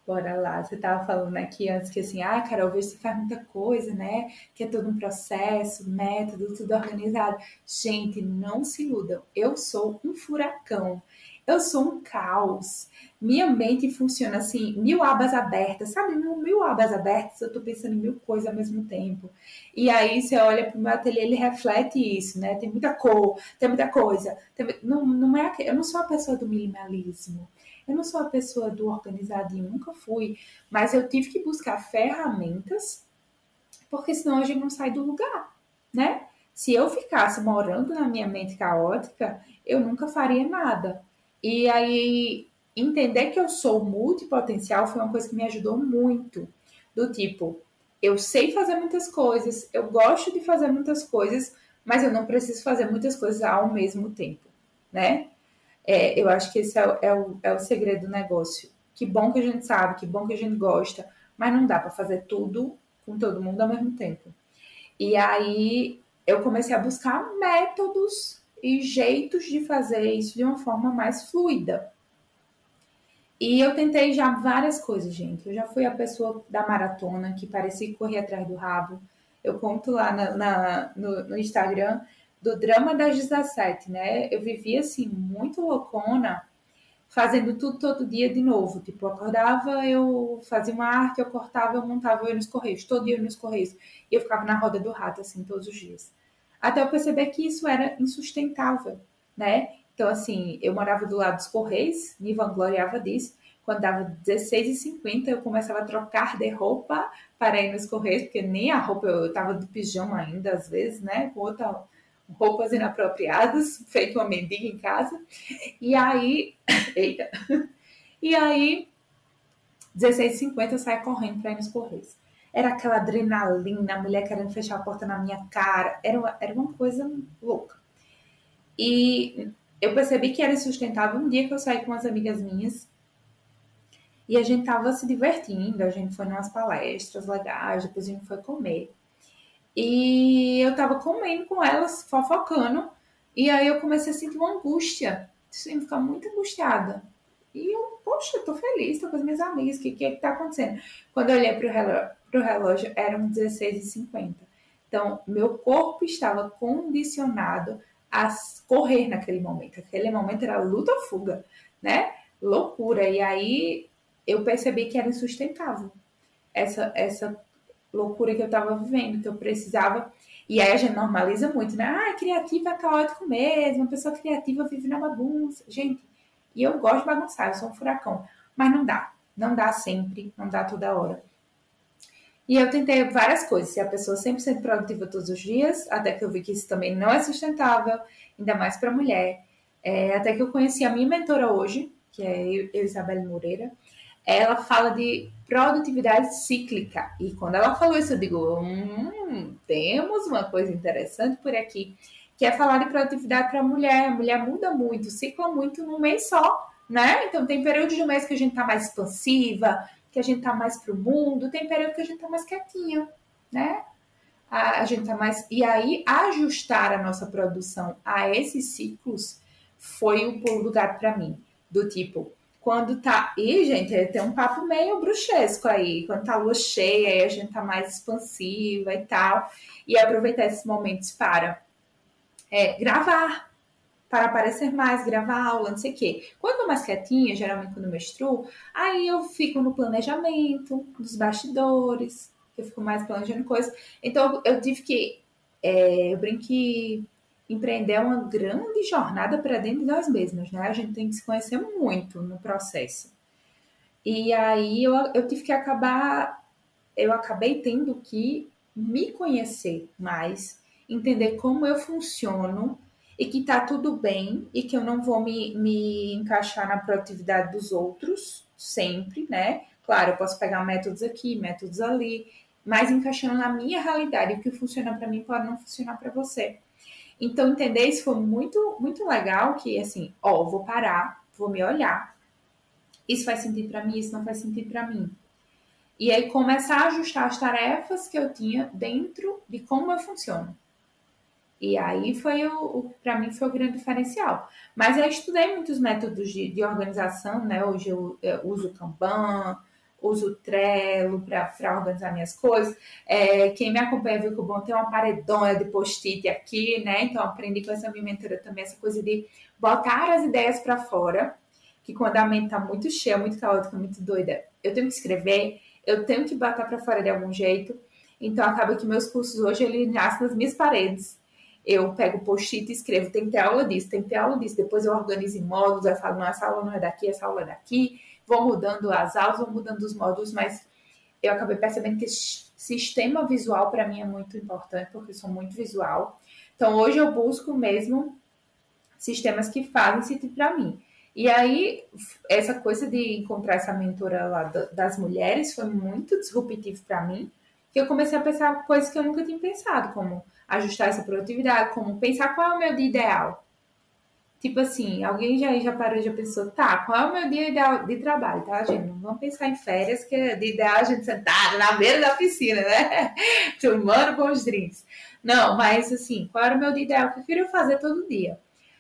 Bora lá, você estava falando aqui antes que assim, ah, Carol, vejo você faz muita coisa, né? Que é todo um processo, método, tudo organizado. Gente, não se iludam. Eu sou um furacão. Eu sou um caos. Minha mente funciona assim, mil abas abertas, sabe? Mil, mil abas abertas, eu tô pensando em mil coisas ao mesmo tempo. E aí você olha para o meu ateliê, ele reflete isso, né? Tem muita cor, tem muita coisa. Tem... Não, não é, eu não sou a pessoa do minimalismo. Eu não sou a pessoa do organizadinho, nunca fui, mas eu tive que buscar ferramentas, porque senão a gente não sai do lugar, né? Se eu ficasse morando na minha mente caótica, eu nunca faria nada. E aí, entender que eu sou multipotencial foi uma coisa que me ajudou muito. Do tipo, eu sei fazer muitas coisas, eu gosto de fazer muitas coisas, mas eu não preciso fazer muitas coisas ao mesmo tempo, né? É, eu acho que esse é, é, o, é o segredo do negócio. Que bom que a gente sabe, que bom que a gente gosta, mas não dá para fazer tudo com todo mundo ao mesmo tempo. E aí eu comecei a buscar métodos e jeitos de fazer isso de uma forma mais fluida. E eu tentei já várias coisas, gente. Eu já fui a pessoa da maratona que parecia correr atrás do rabo. Eu conto lá na, na no, no Instagram do drama das 17, né? Eu vivia assim, muito loucona, fazendo tudo todo dia de novo. Tipo, eu acordava, eu fazia uma arte, eu cortava, eu montava, eu ia nos correios, todo dia eu ia nos correios. E eu ficava na roda do rato, assim, todos os dias. Até eu perceber que isso era insustentável, né? Então, assim, eu morava do lado dos correios, me vangloriava disso. Quando dava 16h50, eu começava a trocar de roupa para ir nos correios, porque nem a roupa, eu estava de pijama ainda, às vezes, né? Com outra roupas inapropriadas, feito uma mendiga em casa. E aí, eita. E aí, 16h50 eu saí correndo para ir nos Correios. Era aquela adrenalina, a mulher querendo fechar a porta na minha cara. Era uma, era uma coisa louca. E eu percebi que era insustentável um dia que eu saí com umas amigas minhas e a gente tava se divertindo, a gente foi umas palestras legais, depois a gente foi comer. E eu tava comendo com elas, fofocando, e aí eu comecei a sentir uma angústia, sem ficar muito angustiada. E eu, poxa, eu tô feliz, tô com as minhas amigas, o que, que é que tá acontecendo? Quando eu olhei pro relógio, pro relógio eram 16h50. Então, meu corpo estava condicionado a correr naquele momento. Aquele momento era luta ou fuga, né? Loucura. E aí eu percebi que era insustentável essa, essa loucura que eu estava vivendo, que eu precisava. E aí a gente normaliza muito, né? Ah, criativa é caótico mesmo, uma pessoa criativa vive na bagunça. Gente, e eu gosto de bagunçar, eu sou um furacão. Mas não dá, não dá sempre, não dá toda hora. E eu tentei várias coisas, se a pessoa sempre sendo produtiva todos os dias, até que eu vi que isso também não é sustentável, ainda mais para mulher. É, até que eu conheci a minha mentora hoje, que é eu, Isabelle Moreira, ela fala de produtividade cíclica. E quando ela falou isso, eu digo, hum, temos uma coisa interessante por aqui, que é falar de produtividade para a mulher. A mulher muda muito, cicla muito num mês só, né? Então tem período de mês que a gente tá mais expansiva, que a gente tá mais pro mundo, tem período que a gente tá mais quietinho, né? A, a gente tá mais. E aí, ajustar a nossa produção a esses ciclos foi o pulo do gato para mim. Do tipo, quando tá. E, gente, tem um papo meio bruxesco aí. Quando tá lua cheia, aí a gente tá mais expansiva e tal. E aproveitar esses momentos para é, gravar, para aparecer mais, gravar aula, não sei o quê. Quando eu tô mais quietinha, geralmente quando menstruo, aí eu fico no planejamento, dos bastidores, eu fico mais planejando coisas. Então, eu tive que. É, eu brinquei empreender é uma grande jornada para dentro de nós né? A gente tem que se conhecer muito no processo. E aí eu, eu tive que acabar, eu acabei tendo que me conhecer mais, entender como eu funciono e que tá tudo bem e que eu não vou me, me encaixar na produtividade dos outros sempre, né? Claro, eu posso pegar métodos aqui, métodos ali, mas encaixando na minha realidade. O que funciona para mim pode não funcionar para você. Então, entender isso foi muito, muito legal, que assim, ó, vou parar, vou me olhar. Isso faz sentido para mim, isso não faz sentido para mim. E aí começar a ajustar as tarefas que eu tinha dentro de como eu funciono. E aí foi o, o para mim foi o grande diferencial. Mas eu estudei muitos métodos de, de organização, né? Hoje eu, eu uso Kanban, uso Trello para organizar minhas coisas. É, quem me acompanha viu que o bom tem uma paredona de post-it aqui, né? Então aprendi com essa minha mentora também essa coisa de botar as ideias para fora, que quando a mente tá muito cheia, muito caótica, muito doida, eu tenho que escrever, eu tenho que botar para fora de algum jeito. Então acaba que meus cursos hoje ele nascem nas minhas paredes. Eu pego post-it e escrevo, tem que ter aula disso, tem que ter aula disso. Depois eu organizo em módulos, eu falo, não, essa aula não é daqui, essa aula é daqui vou mudando as aulas, vou mudando os módulos, mas eu acabei percebendo que sistema visual para mim é muito importante, porque eu sou muito visual. Então, hoje eu busco mesmo sistemas que fazem sentido para mim. E aí, essa coisa de encontrar essa mentora lá das mulheres foi muito disruptivo para mim, que eu comecei a pensar coisas que eu nunca tinha pensado, como ajustar essa produtividade, como pensar qual é o meu ideal. Tipo assim, alguém já, já parou já pensou, tá, qual é o meu dia ideal de trabalho, tá, gente? Não vamos pensar em férias, que é de ideal a gente sentada na beira da piscina, né? Tomando bons drinks. Não, mas assim, qual era o meu dia ideal? Eu prefiro fazer todo dia.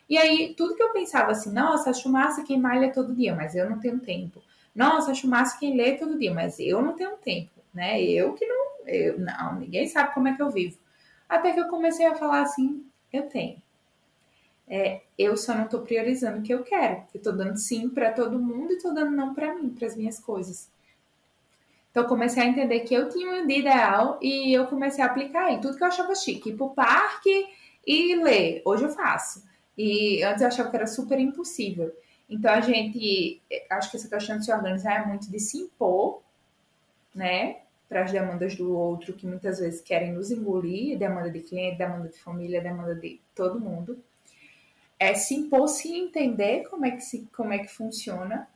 E aí, tudo que eu pensava assim, nossa, acho massa quem malha todo dia, mas eu não tenho tempo. Nossa, acho massa quem lê todo dia, mas eu não tenho tempo, né? Eu que não, eu, não, ninguém sabe como é que eu vivo. Até que eu comecei a falar assim, eu tenho é, eu só não estou priorizando o que eu quero. Eu estou dando sim para todo mundo e estou dando não para mim, para as minhas coisas. Então, comecei a entender que eu tinha um ideal e eu comecei a aplicar em tudo que eu achava chique. Ir para o parque e ler. Hoje eu faço. E antes eu achava que era super impossível. Então, a gente, acho que essa questão de se organizar é muito de se impor, né? Para as demandas do outro, que muitas vezes querem nos engolir demanda de cliente, demanda de família, demanda de todo mundo é se impor, se entender como é que, se, como é que funciona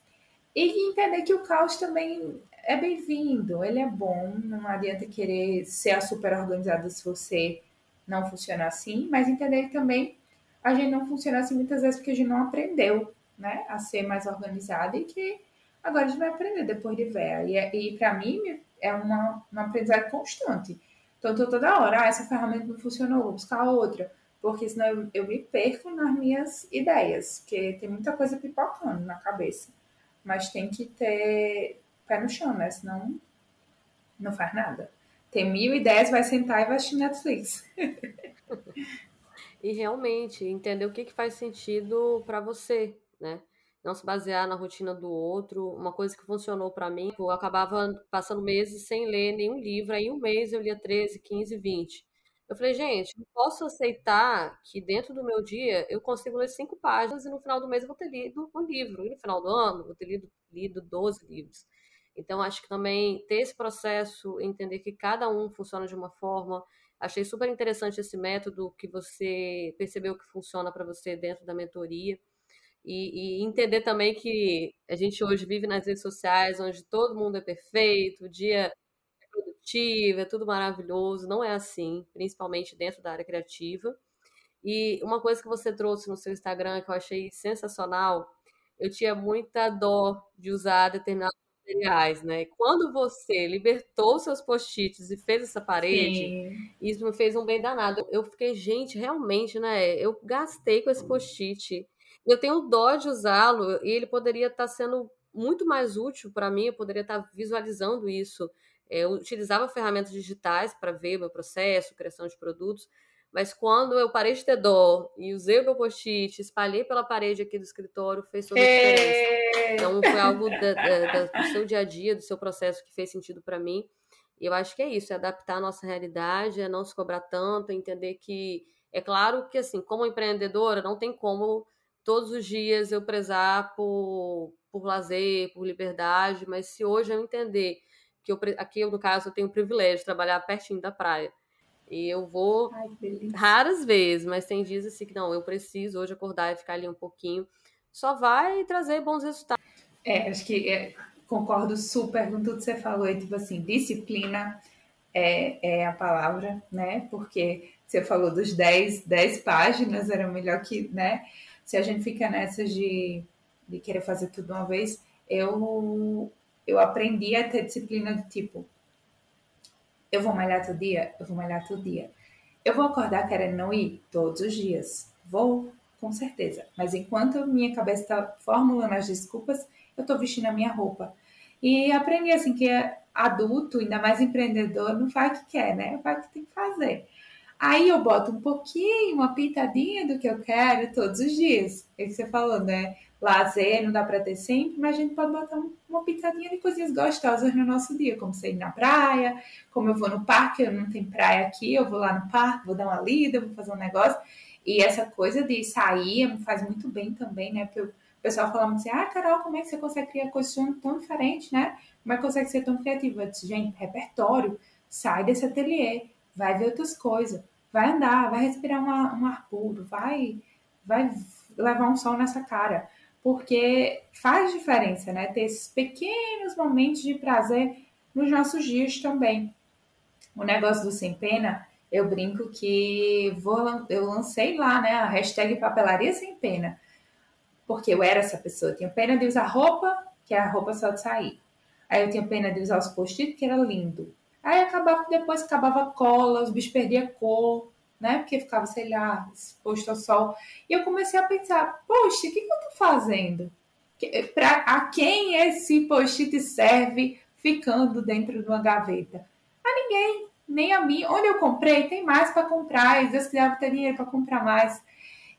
e entender que o caos também é bem-vindo, ele é bom, não adianta querer ser a super organizada se você não funciona assim, mas entender também a gente não funciona assim muitas vezes porque a gente não aprendeu, né, a ser mais organizada e que agora a gente vai aprender depois de ver. E, é, e para mim é uma, uma aprendizagem constante. Então, eu tô toda hora, ah, essa ferramenta não funcionou, vou buscar outra porque senão eu, eu me perco nas minhas ideias, porque tem muita coisa pipocando na cabeça. Mas tem que ter pé no chão, né? Senão não faz nada. Tem mil ideias, vai sentar e vai assistir Netflix. e realmente entender o que, que faz sentido para você, né? Não se basear na rotina do outro. Uma coisa que funcionou para mim, eu acabava passando meses sem ler nenhum livro. Aí um mês eu lia 13, 15, 20. Eu falei, gente, não posso aceitar que dentro do meu dia eu consigo ler cinco páginas e no final do mês eu vou ter lido um livro. E no final do ano eu vou ter lido, lido 12 livros. Então, acho que também ter esse processo, entender que cada um funciona de uma forma. Achei super interessante esse método que você percebeu que funciona para você dentro da mentoria. E, e, entender também que a gente hoje vive nas redes sociais, onde todo mundo é perfeito, o dia é tudo maravilhoso. Não é assim, principalmente dentro da área criativa. E uma coisa que você trouxe no seu Instagram que eu achei sensacional, eu tinha muita dó de usar determinados materiais, né? Quando você libertou seus post-its e fez essa parede, Sim. isso me fez um bem danado. Eu fiquei, gente, realmente, né? Eu gastei com esse post-it. Eu tenho dó de usá-lo e ele poderia estar sendo muito mais útil para mim, eu poderia estar visualizando isso eu utilizava ferramentas digitais para ver o meu processo, criação de produtos, mas quando eu parei de ter dó e usei o meu post-it, espalhei pela parede aqui do escritório, fez toda a diferença. Então foi algo da, da, do seu dia a dia, do seu processo que fez sentido para mim. E eu acho que é isso, é adaptar a nossa realidade, é não se cobrar tanto, é entender que é claro que assim, como empreendedora, não tem como todos os dias eu prezar por, por lazer, por liberdade, mas se hoje eu entender que eu, aqui, no caso, eu tenho o privilégio de trabalhar pertinho da praia. E eu vou Ai, raras vezes, mas tem dias assim que não, eu preciso hoje acordar e ficar ali um pouquinho. Só vai trazer bons resultados. É, acho que é, concordo super com tudo que você falou. E, tipo assim, disciplina é, é a palavra, né? Porque você falou dos 10, 10 páginas, era melhor que, né? Se a gente fica nessas de, de querer fazer tudo uma vez, eu eu aprendi a ter disciplina do tipo, eu vou malhar todo dia? Eu vou malhar todo dia. Eu vou acordar querendo não ir todos os dias? Vou, com certeza. Mas enquanto minha cabeça está formulando as desculpas, eu estou vestindo a minha roupa. E aprendi assim que adulto, ainda mais empreendedor, não faz o que quer, né? Faz o que tem que fazer. Aí eu boto um pouquinho, uma pitadinha do que eu quero todos os dias. É o que você falou, né? Lazer não dá para ter sempre, mas a gente pode botar uma pitadinha de coisinhas gostosas no nosso dia, como sair na praia, como eu vou no parque, eu não tenho praia aqui, eu vou lá no parque, vou dar uma lida, vou fazer um negócio. E essa coisa de sair faz muito bem também, né? Porque o pessoal fala assim, ah, Carol, como é que você consegue criar coisas tão diferentes, né? Como é que consegue ser tão criativa? Eu disse, gente, repertório, sai desse ateliê, vai ver outras coisas, vai andar, vai respirar um ar puro, vai, vai levar um sol nessa cara. Porque faz diferença, né? Ter esses pequenos momentos de prazer nos nossos dias também. O negócio do sem pena, eu brinco que vou, eu lancei lá, né, a hashtag papelaria sem pena. Porque eu era essa pessoa, eu tinha pena de usar roupa, que a roupa só de sair. Aí eu tinha pena de usar os post-it, que era lindo. Aí acabava, depois acabava cola, os bichos perdiam cor, né? Porque ficava, sei lá, exposto ao sol. E eu comecei a pensar, poxa, o que, que eu tô fazendo? Pra, a quem esse post-it serve ficando dentro de uma gaveta? A ninguém, nem a mim. Onde eu comprei, tem mais para comprar. E Deus quiser ter dinheiro para comprar mais.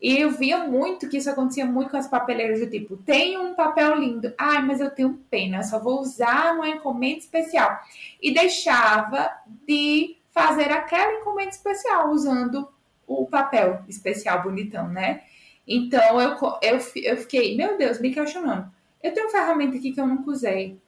E eu via muito que isso acontecia muito com as papeleiras do tipo, tem um papel lindo, ai, mas eu tenho pena, só vou usar numa encomenda especial. E deixava de fazer aquela encomenda especial usando o papel especial bonitão, né? Então eu, eu, eu fiquei, meu Deus, me questionando. Eu tenho uma ferramenta aqui que eu nunca usei.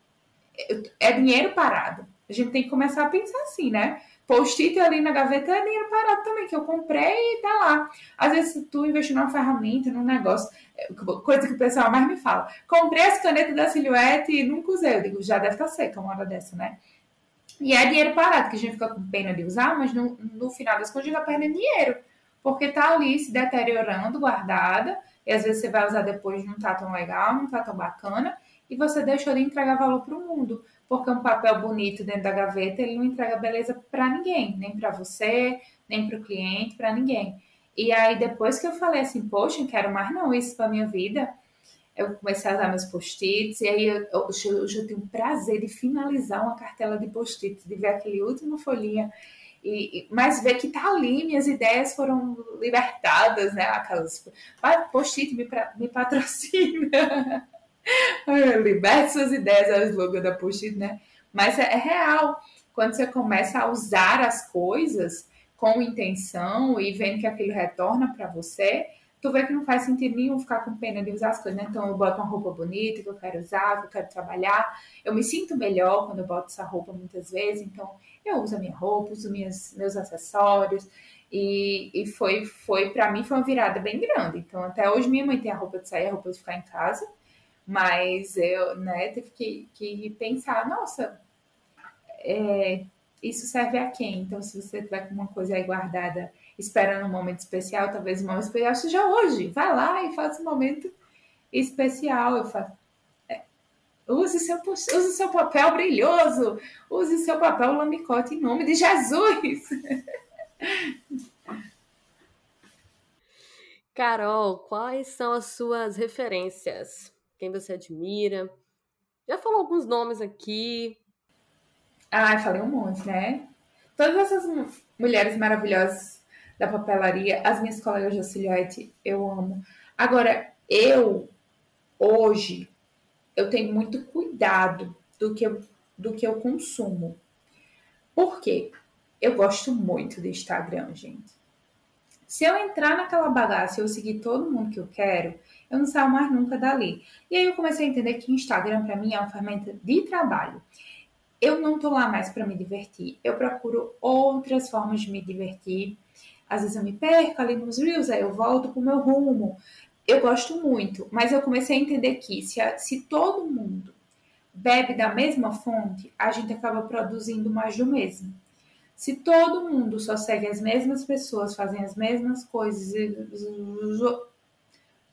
É dinheiro parado. A gente tem que começar a pensar assim, né? Post-it ali na gaveta é dinheiro parado também, que eu comprei e tá lá. Às vezes tu investir numa ferramenta, num negócio, é, coisa que o pessoal mais me fala. Comprei as canetas da Silhouette e nunca usei. Eu digo, já deve estar tá seca uma hora dessa, né? E é dinheiro parado, que a gente fica com pena de usar, mas no, no final das contas a gente vai perdendo dinheiro. Porque tá ali se deteriorando, guardada, e às vezes você vai usar depois não tá tão legal, não tá tão bacana, e você deixou de entregar valor para o mundo porque um papel bonito dentro da gaveta ele não entrega beleza para ninguém, nem para você, nem para o cliente, para ninguém. E aí depois que eu falei assim, poxa, não quero mais não isso para minha vida, eu comecei a usar meus post-its e aí eu, eu, eu, tenho o prazer de finalizar uma cartela de post-its, de ver aquele última folhinha e, mas ver que tá ali, minhas ideias foram libertadas, né? Aquelas post-it me, me patrocina. Liberte suas ideias, é o slogan da Push, né? Mas é, é real. Quando você começa a usar as coisas com intenção e vendo que aquilo retorna para você, tu vê que não faz sentido nenhum ficar com pena de usar as coisas, né? Então eu boto uma roupa bonita que eu quero usar, que eu quero trabalhar. Eu me sinto melhor quando eu boto essa roupa muitas vezes, então eu uso a minha roupa, uso minhas, meus acessórios. E, e foi, foi para mim, foi uma virada bem grande. Então, até hoje, minha mãe tem a roupa de sair, a roupa de ficar em casa. Mas eu, né, tive que, que pensar, nossa, é, isso serve a quem? Então, se você tiver com uma coisa aí guardada, esperando um momento especial, talvez um momento especial seja hoje. Vai lá e faça um momento especial. Eu faço, é, use, seu, use seu papel brilhoso, use seu papel lamicote em nome de Jesus. Carol, quais são as suas referências? quem você admira. Já falou alguns nomes aqui. Ah, falei um monte, né? Todas essas mulheres maravilhosas da papelaria, as minhas colegas de silhuete, eu amo. Agora, eu, hoje, eu tenho muito cuidado do que eu, do que eu consumo. Por quê? Eu gosto muito do Instagram, gente. Se eu entrar naquela bagaça e eu seguir todo mundo que eu quero, eu não saio mais nunca dali. E aí eu comecei a entender que o Instagram para mim é uma ferramenta de trabalho. Eu não tô lá mais para me divertir. Eu procuro outras formas de me divertir. Às vezes eu me perco ali nos Reels, aí eu volto pro meu rumo. Eu gosto muito, mas eu comecei a entender que se, a, se todo mundo bebe da mesma fonte, a gente acaba produzindo mais do mesmo. Se todo mundo só segue as mesmas pessoas, fazem as mesmas coisas,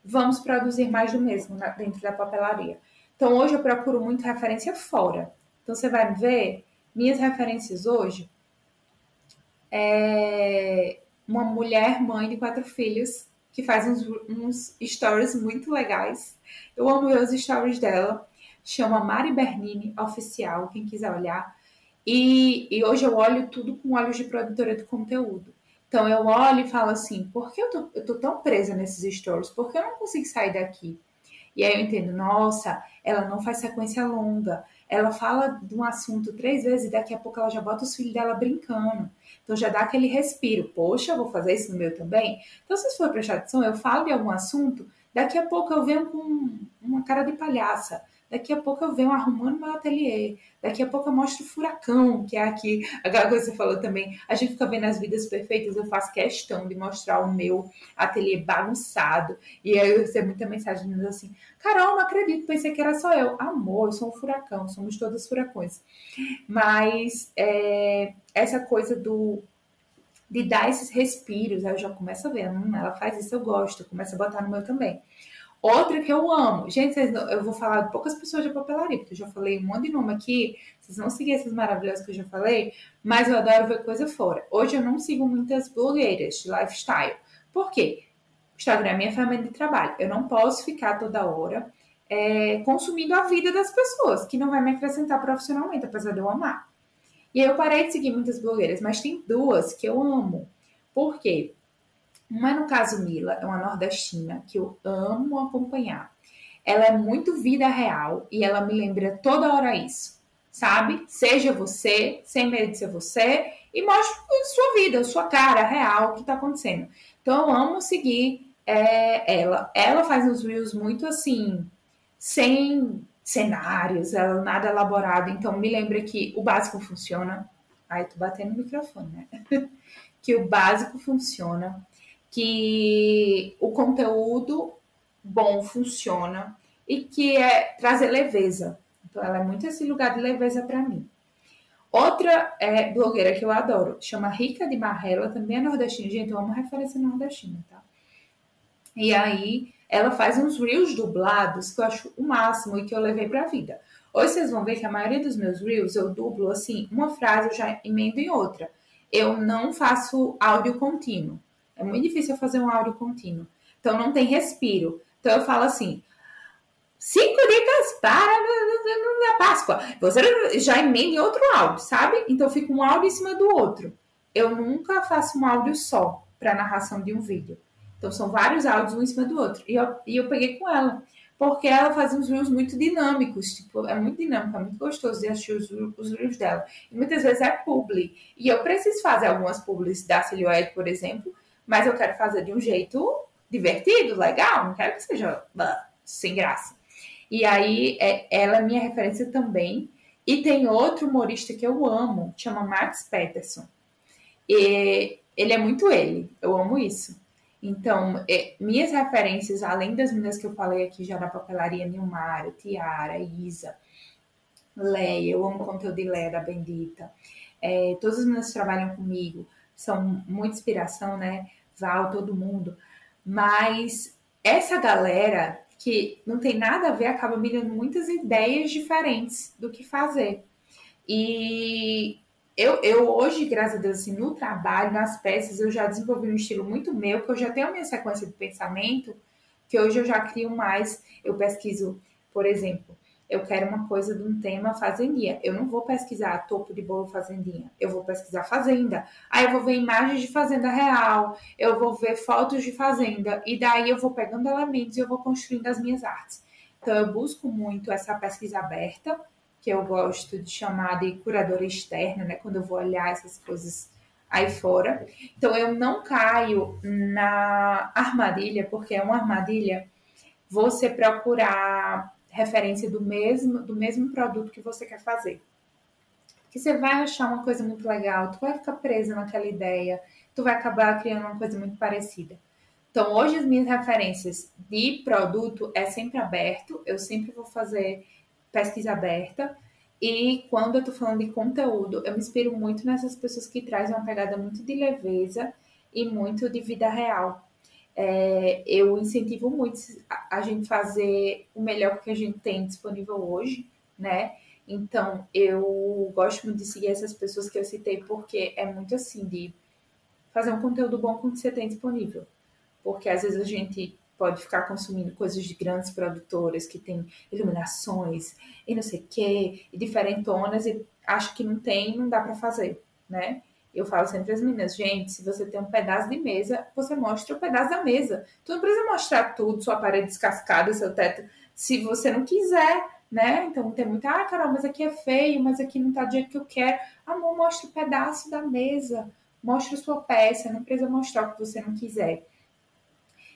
vamos produzir mais do mesmo dentro da papelaria. Então, hoje eu procuro muito referência fora. Então, você vai ver, minhas referências hoje é uma mulher mãe de quatro filhos que faz uns, uns stories muito legais. Eu amo os stories dela. chama Mari Bernini Oficial, quem quiser olhar. E, e hoje eu olho tudo com olhos de produtora de conteúdo. Então eu olho e falo assim, por que eu tô, eu tô tão presa nesses stories? Por que eu não consigo sair daqui? E aí eu entendo, nossa, ela não faz sequência longa. Ela fala de um assunto três vezes e daqui a pouco ela já bota os filhos dela brincando. Então já dá aquele respiro. Poxa, vou fazer isso no meu também? Então, se for prestar atenção, eu falo de algum assunto, daqui a pouco eu venho com uma cara de palhaça. Daqui a pouco eu venho arrumando meu ateliê. Daqui a pouco eu mostro o furacão, que é aqui. Aquela coisa que você falou também. A gente fica vendo as vidas perfeitas. Eu faço questão de mostrar o meu ateliê bagunçado. E aí eu recebo muita mensagem assim: Carol, não acredito, pensei que era só eu. Amor, eu sou um furacão, somos todos furacões. Mas é, essa coisa do de dar esses respiros, aí eu já começo a ver, hum, ela faz isso, eu gosto, começo a botar no meu também. Outra que eu amo. Gente, eu vou falar de poucas pessoas de papelaria, porque eu já falei um monte de nome aqui. Vocês vão seguir essas maravilhosas que eu já falei, mas eu adoro ver coisa fora. Hoje eu não sigo muitas blogueiras de lifestyle. Por quê? O Instagram é minha ferramenta de trabalho. Eu não posso ficar toda hora é, consumindo a vida das pessoas, que não vai me acrescentar profissionalmente, apesar de eu amar. E aí eu parei de seguir muitas blogueiras, mas tem duas que eu amo. Por quê? Uma, no caso, Mila, é uma nordestina que eu amo acompanhar. Ela é muito vida real e ela me lembra toda hora isso, sabe? Seja você, sem medo de ser você, e mostre sua vida, sua cara real, o que tá acontecendo. Então, eu amo seguir é, ela. Ela faz uns reels muito assim, sem cenários, ela nada elaborado. Então, me lembra que o básico funciona. Ai, tô batendo no microfone, né? que o básico funciona que o conteúdo bom funciona e que é trazer leveza. Então, ela é muito esse lugar de leveza para mim. Outra é, blogueira que eu adoro, chama Rica de Marrela, também é nordestina. Gente, eu amo referência nordestina, tá? E aí, ela faz uns reels dublados que eu acho o máximo e que eu levei pra vida. Hoje vocês vão ver que a maioria dos meus reels eu dublo assim, uma frase eu já emendo em outra. Eu não faço áudio contínuo. É muito difícil fazer um áudio contínuo. Então não tem respiro. Então eu falo assim: cinco dicas para a Páscoa. Você já emenda em outro áudio, sabe? Então fica um áudio em cima do outro. Eu nunca faço um áudio só para narração de um vídeo. Então são vários áudios um em cima do outro. E eu, e eu peguei com ela. Porque ela faz uns reels muito dinâmicos, tipo, é muito dinâmico, é muito gostoso de assistir os, os reels dela. E muitas vezes é publi. E eu preciso fazer algumas publis da Silhouette, por exemplo, mas eu quero fazer de um jeito divertido, legal, não quero que seja sem graça. E aí, é, ela é minha referência também. E tem outro humorista que eu amo, chama Max Peterson. E ele é muito ele, eu amo isso. Então, é, minhas referências, além das meninas que eu falei aqui já da papelaria, Nilmara, Tiara, Isa, Leia, eu amo o conteúdo de Leia da Bendita. É, todas as meninas que trabalham comigo são muita inspiração, né? Val, todo mundo. Mas essa galera que não tem nada a ver acaba me dando muitas ideias diferentes do que fazer. E eu, eu hoje, graças a Deus, assim, no trabalho, nas peças, eu já desenvolvi um estilo muito meu, que eu já tenho a minha sequência de pensamento, que hoje eu já crio mais. Eu pesquiso, por exemplo, eu quero uma coisa de um tema fazendinha. Eu não vou pesquisar topo de bolo fazendinha. Eu vou pesquisar fazenda. Aí eu vou ver imagens de fazenda real. Eu vou ver fotos de fazenda. E daí eu vou pegando elementos e eu vou construindo as minhas artes. Então eu busco muito essa pesquisa aberta, que eu gosto de chamar de curadora externa, né? Quando eu vou olhar essas coisas aí fora. Então eu não caio na armadilha, porque é uma armadilha você procurar referência do mesmo, do mesmo produto que você quer fazer. Que você vai achar uma coisa muito legal, tu vai ficar presa naquela ideia, tu vai acabar criando uma coisa muito parecida. Então, hoje as minhas referências de produto é sempre aberto, eu sempre vou fazer pesquisa aberta. E quando eu tô falando de conteúdo, eu me inspiro muito nessas pessoas que trazem uma pegada muito de leveza e muito de vida real é, eu incentivo muito a, a gente fazer o melhor que a gente tem disponível hoje, né? Então, eu gosto muito de seguir essas pessoas que eu citei, porque é muito assim, de fazer um conteúdo bom com o que você tem disponível. Porque às vezes a gente pode ficar consumindo coisas de grandes produtoras que tem iluminações e não sei o que, e diferentonas, e acho que não tem, não dá para fazer, né? Eu falo sempre às meninas, gente, se você tem um pedaço de mesa, você mostra o pedaço da mesa. Tu não precisa mostrar tudo, sua parede descascada, seu teto, se você não quiser, né? Então tem muita, ah, Carol, mas aqui é feio, mas aqui não tá do jeito que eu quero. Amor, mostra o pedaço da mesa, mostra sua peça, não precisa mostrar o que você não quiser.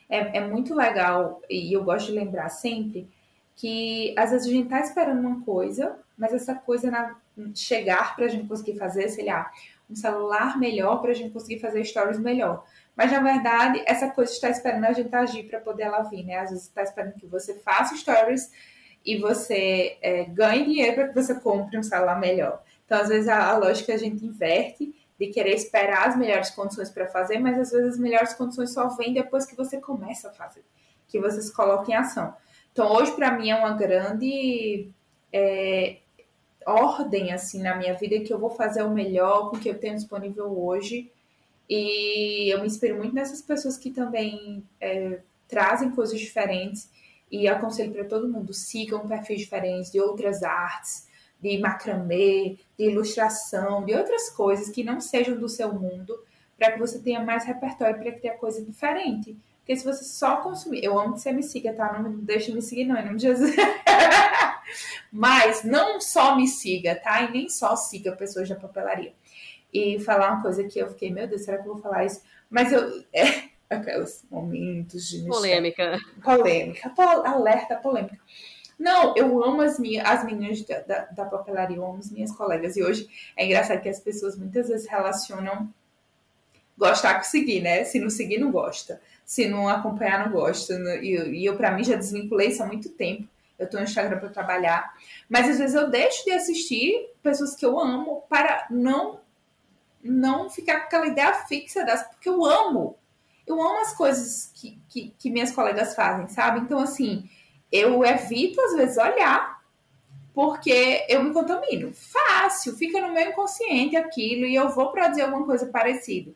É, é muito legal, e eu gosto de lembrar sempre, que às vezes a gente tá esperando uma coisa, mas essa coisa na, chegar para a gente conseguir fazer, sei lá, um celular melhor para a gente conseguir fazer stories melhor. Mas na verdade, essa coisa está esperando a gente agir para poder ela vir, né? Às vezes está esperando que você faça stories e você é, ganhe dinheiro para que você compre um celular melhor. Então, às vezes, a, a lógica a gente inverte de querer esperar as melhores condições para fazer, mas às vezes as melhores condições só vêm depois que você começa a fazer, que você se coloca em ação. Então, hoje, para mim, é uma grande é, ordem assim na minha vida que eu vou fazer o melhor com o que eu tenho disponível hoje. E eu me inspiro muito nessas pessoas que também é, trazem coisas diferentes. E aconselho para todo mundo: sigam perfis diferentes de outras artes, de macramê, de ilustração, de outras coisas que não sejam do seu mundo, para que você tenha mais repertório para criar coisa diferente. Porque se você só consumir. Eu amo que você me siga, tá? Não deixe me seguir, não, em nome de Jesus. Mas não só me siga, tá? E nem só siga pessoas da papelaria. E falar uma coisa que eu fiquei, meu Deus, será que eu vou falar isso? Mas eu. É, aqueles momentos de. Polêmica. Polêmica. Pol, alerta polêmica. Não, eu amo as, minhas, as meninas da, da, da, papelaria, eu amo as minhas colegas. E hoje é engraçado que as pessoas muitas vezes relacionam gostar com seguir, né? Se não seguir, não gosta. Se não acompanhar, não gosta. E, e eu, para mim, já desvinculei isso há muito tempo eu tô no Instagram para trabalhar, mas às vezes eu deixo de assistir pessoas que eu amo para não não ficar com aquela ideia fixa das porque eu amo. Eu amo as coisas que, que, que minhas colegas fazem, sabe? Então, assim, eu evito às vezes olhar porque eu me contamino. Fácil, fica no meu inconsciente aquilo e eu vou produzir alguma coisa parecida.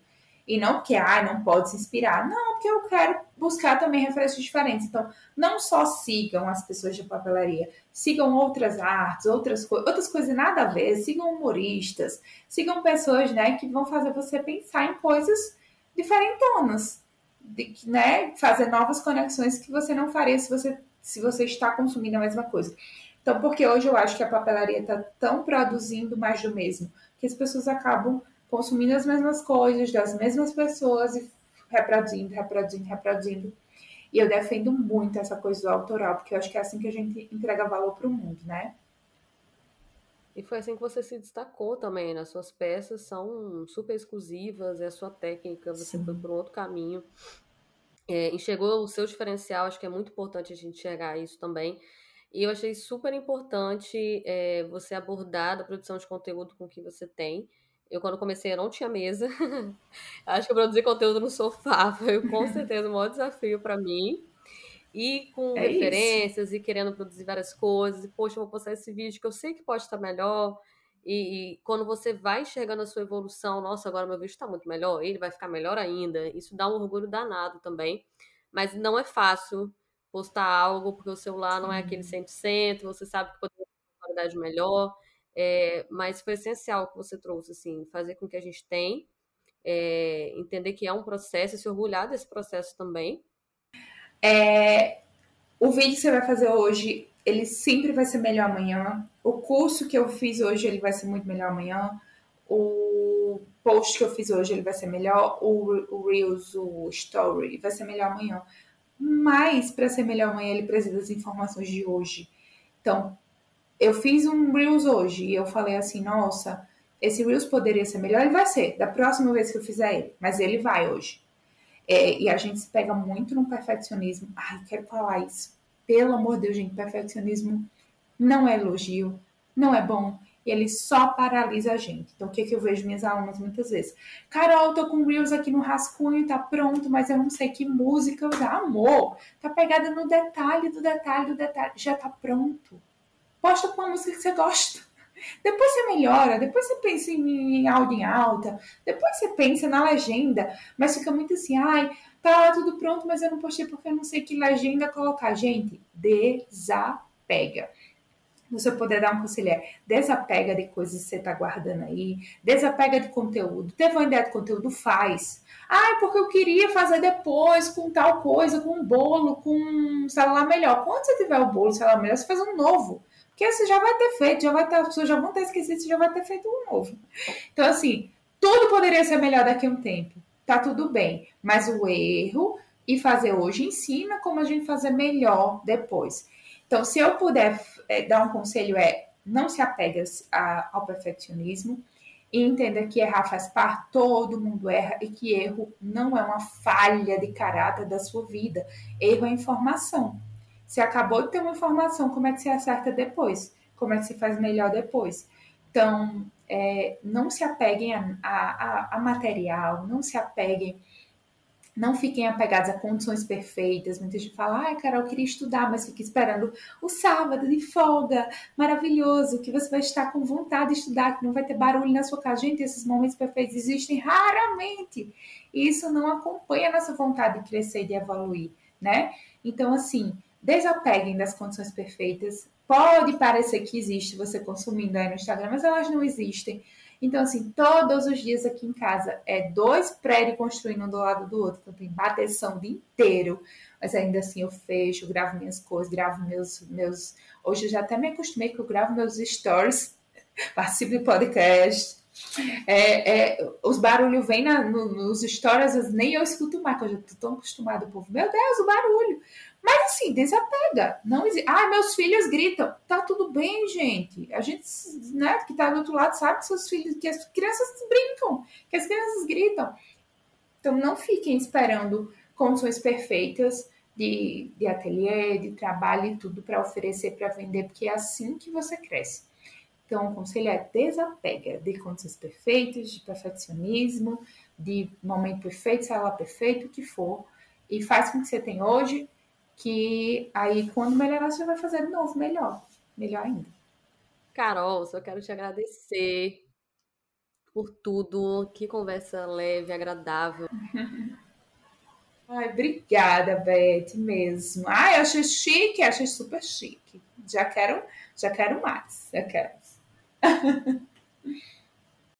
E não porque, ah, não pode se inspirar. Não, porque eu quero buscar também referências diferentes. Então, não só sigam as pessoas de papelaria, sigam outras artes, outras, co outras coisas nada a ver, sigam humoristas, sigam pessoas, né, que vão fazer você pensar em coisas diferentonas, de, né, fazer novas conexões que você não faria se você, se você está consumindo a mesma coisa. Então, porque hoje eu acho que a papelaria está tão produzindo mais do mesmo, que as pessoas acabam consumindo as mesmas coisas das mesmas pessoas e reproduzindo, reproduzindo, reproduzindo. E eu defendo muito essa coisa do autoral, porque eu acho que é assim que a gente entrega valor para o mundo, né? E foi assim que você se destacou também, né? Suas peças são super exclusivas, é a sua técnica, você Sim. foi por um outro caminho. É, enxergou o seu diferencial, acho que é muito importante a gente enxergar isso também. E eu achei super importante é, você abordar a produção de conteúdo com que você tem. Eu, quando comecei, eu não tinha mesa. Acho que produzir conteúdo no sofá foi com certeza o maior desafio para mim. E com é referências isso. e querendo produzir várias coisas. E, poxa, eu vou postar esse vídeo que eu sei que pode estar melhor. E, e, quando você vai enxergando a sua evolução, nossa, agora meu vídeo está muito melhor, ele vai ficar melhor ainda. Isso dá um orgulho danado também. Mas não é fácil postar algo porque o celular não é aquele 100%, você sabe que poderia ter uma qualidade melhor. É, mas foi essencial que você trouxe, assim, fazer com que a gente tem, é, entender que é um processo, se orgulhar desse processo também. É, o vídeo que você vai fazer hoje, ele sempre vai ser melhor amanhã. O curso que eu fiz hoje, ele vai ser muito melhor amanhã. O post que eu fiz hoje, ele vai ser melhor. O, o Reels, o Story, vai ser melhor amanhã. Mas, para ser melhor amanhã, ele precisa das informações de hoje. Então, eu fiz um Reels hoje e eu falei assim, nossa, esse Reels poderia ser melhor, ele vai ser, da próxima vez que eu fizer ele, mas ele vai hoje. É, e a gente se pega muito no perfeccionismo. Ai, quero falar isso. Pelo amor de Deus, gente, perfeccionismo não é elogio, não é bom. Ele só paralisa a gente. Então, o que, que eu vejo minhas alunas muitas vezes? Carol, tô com Reels aqui no rascunho, tá pronto, mas eu não sei que música usar. Amor, tá pegada no detalhe do detalhe do detalhe. Já tá pronto posta com uma música que você gosta. Depois você melhora, depois você pensa em, áudio em alta, depois você pensa na legenda, mas fica muito assim, ai, tá lá tudo pronto, mas eu não postei porque eu não sei que legenda colocar. Gente, desapega você poder dar um conselho é desapega de coisas que você está guardando aí, desapega de conteúdo. Teve uma ideia de conteúdo, faz. Ah, porque eu queria fazer depois com tal coisa, com um bolo, com um celular melhor. Quando você tiver o bolo, o celular melhor, você faz um novo. Porque você já vai ter feito, já vai ter, as pessoas já vão ter esquecido, você já vai ter feito um novo. Então, assim, tudo poderia ser melhor daqui a um tempo. Tá tudo bem. Mas o erro e fazer hoje ensina como a gente fazer melhor depois. Então, se eu puder é, dar um conselho é não se apegue a, ao perfeccionismo e entenda que errar faz parte, todo mundo erra e que erro não é uma falha de caráter da sua vida. Erro é informação. Você acabou de ter uma informação, como é que você acerta depois? Como é que você faz melhor depois? Então, é, não se apeguem a, a, a material, não se apeguem não fiquem apegados a condições perfeitas. Muita gente fala, ai, Carol, eu queria estudar, mas fique esperando o sábado de folga, maravilhoso, que você vai estar com vontade de estudar, que não vai ter barulho na sua casa. Gente, esses momentos perfeitos existem raramente. E isso não acompanha a nossa vontade de crescer e de evoluir, né? Então, assim, desapeguem das condições perfeitas. Pode parecer que existe você consumindo aí no Instagram, mas elas não existem. Então, assim, todos os dias aqui em casa é dois prédios construindo um do lado do outro. Então, tem bateção o dia inteiro. Mas ainda assim eu fecho, gravo minhas coisas, gravo meus. meus... Hoje eu já até me acostumei que eu gravo meus stories, participo de podcast. É, é, os barulhos vêm no, nos stories, nem eu escuto mais, porque eu já estou tão acostumado, o povo. Meu Deus, o barulho. Mas assim, desapega. Não existe. Ah, meus filhos gritam. Tá tudo bem, gente. A gente, né, que tá do outro lado, sabe que seus filhos, que as crianças brincam, que as crianças gritam. Então não fiquem esperando condições perfeitas de, de ateliê, de trabalho e tudo para oferecer, para vender, porque é assim que você cresce. Então, o conselho é desapega de condições perfeitas, de perfeccionismo, de momento perfeito, sala perfeito, o que for, e faz com que você tem hoje que aí quando melhorar você vai fazer de novo melhor, melhor ainda. Carol, só quero te agradecer por tudo, que conversa leve, agradável. Ai, obrigada, Beth, mesmo. Ai, achei chique, achei super chique. Já quero, já quero mais, já quero.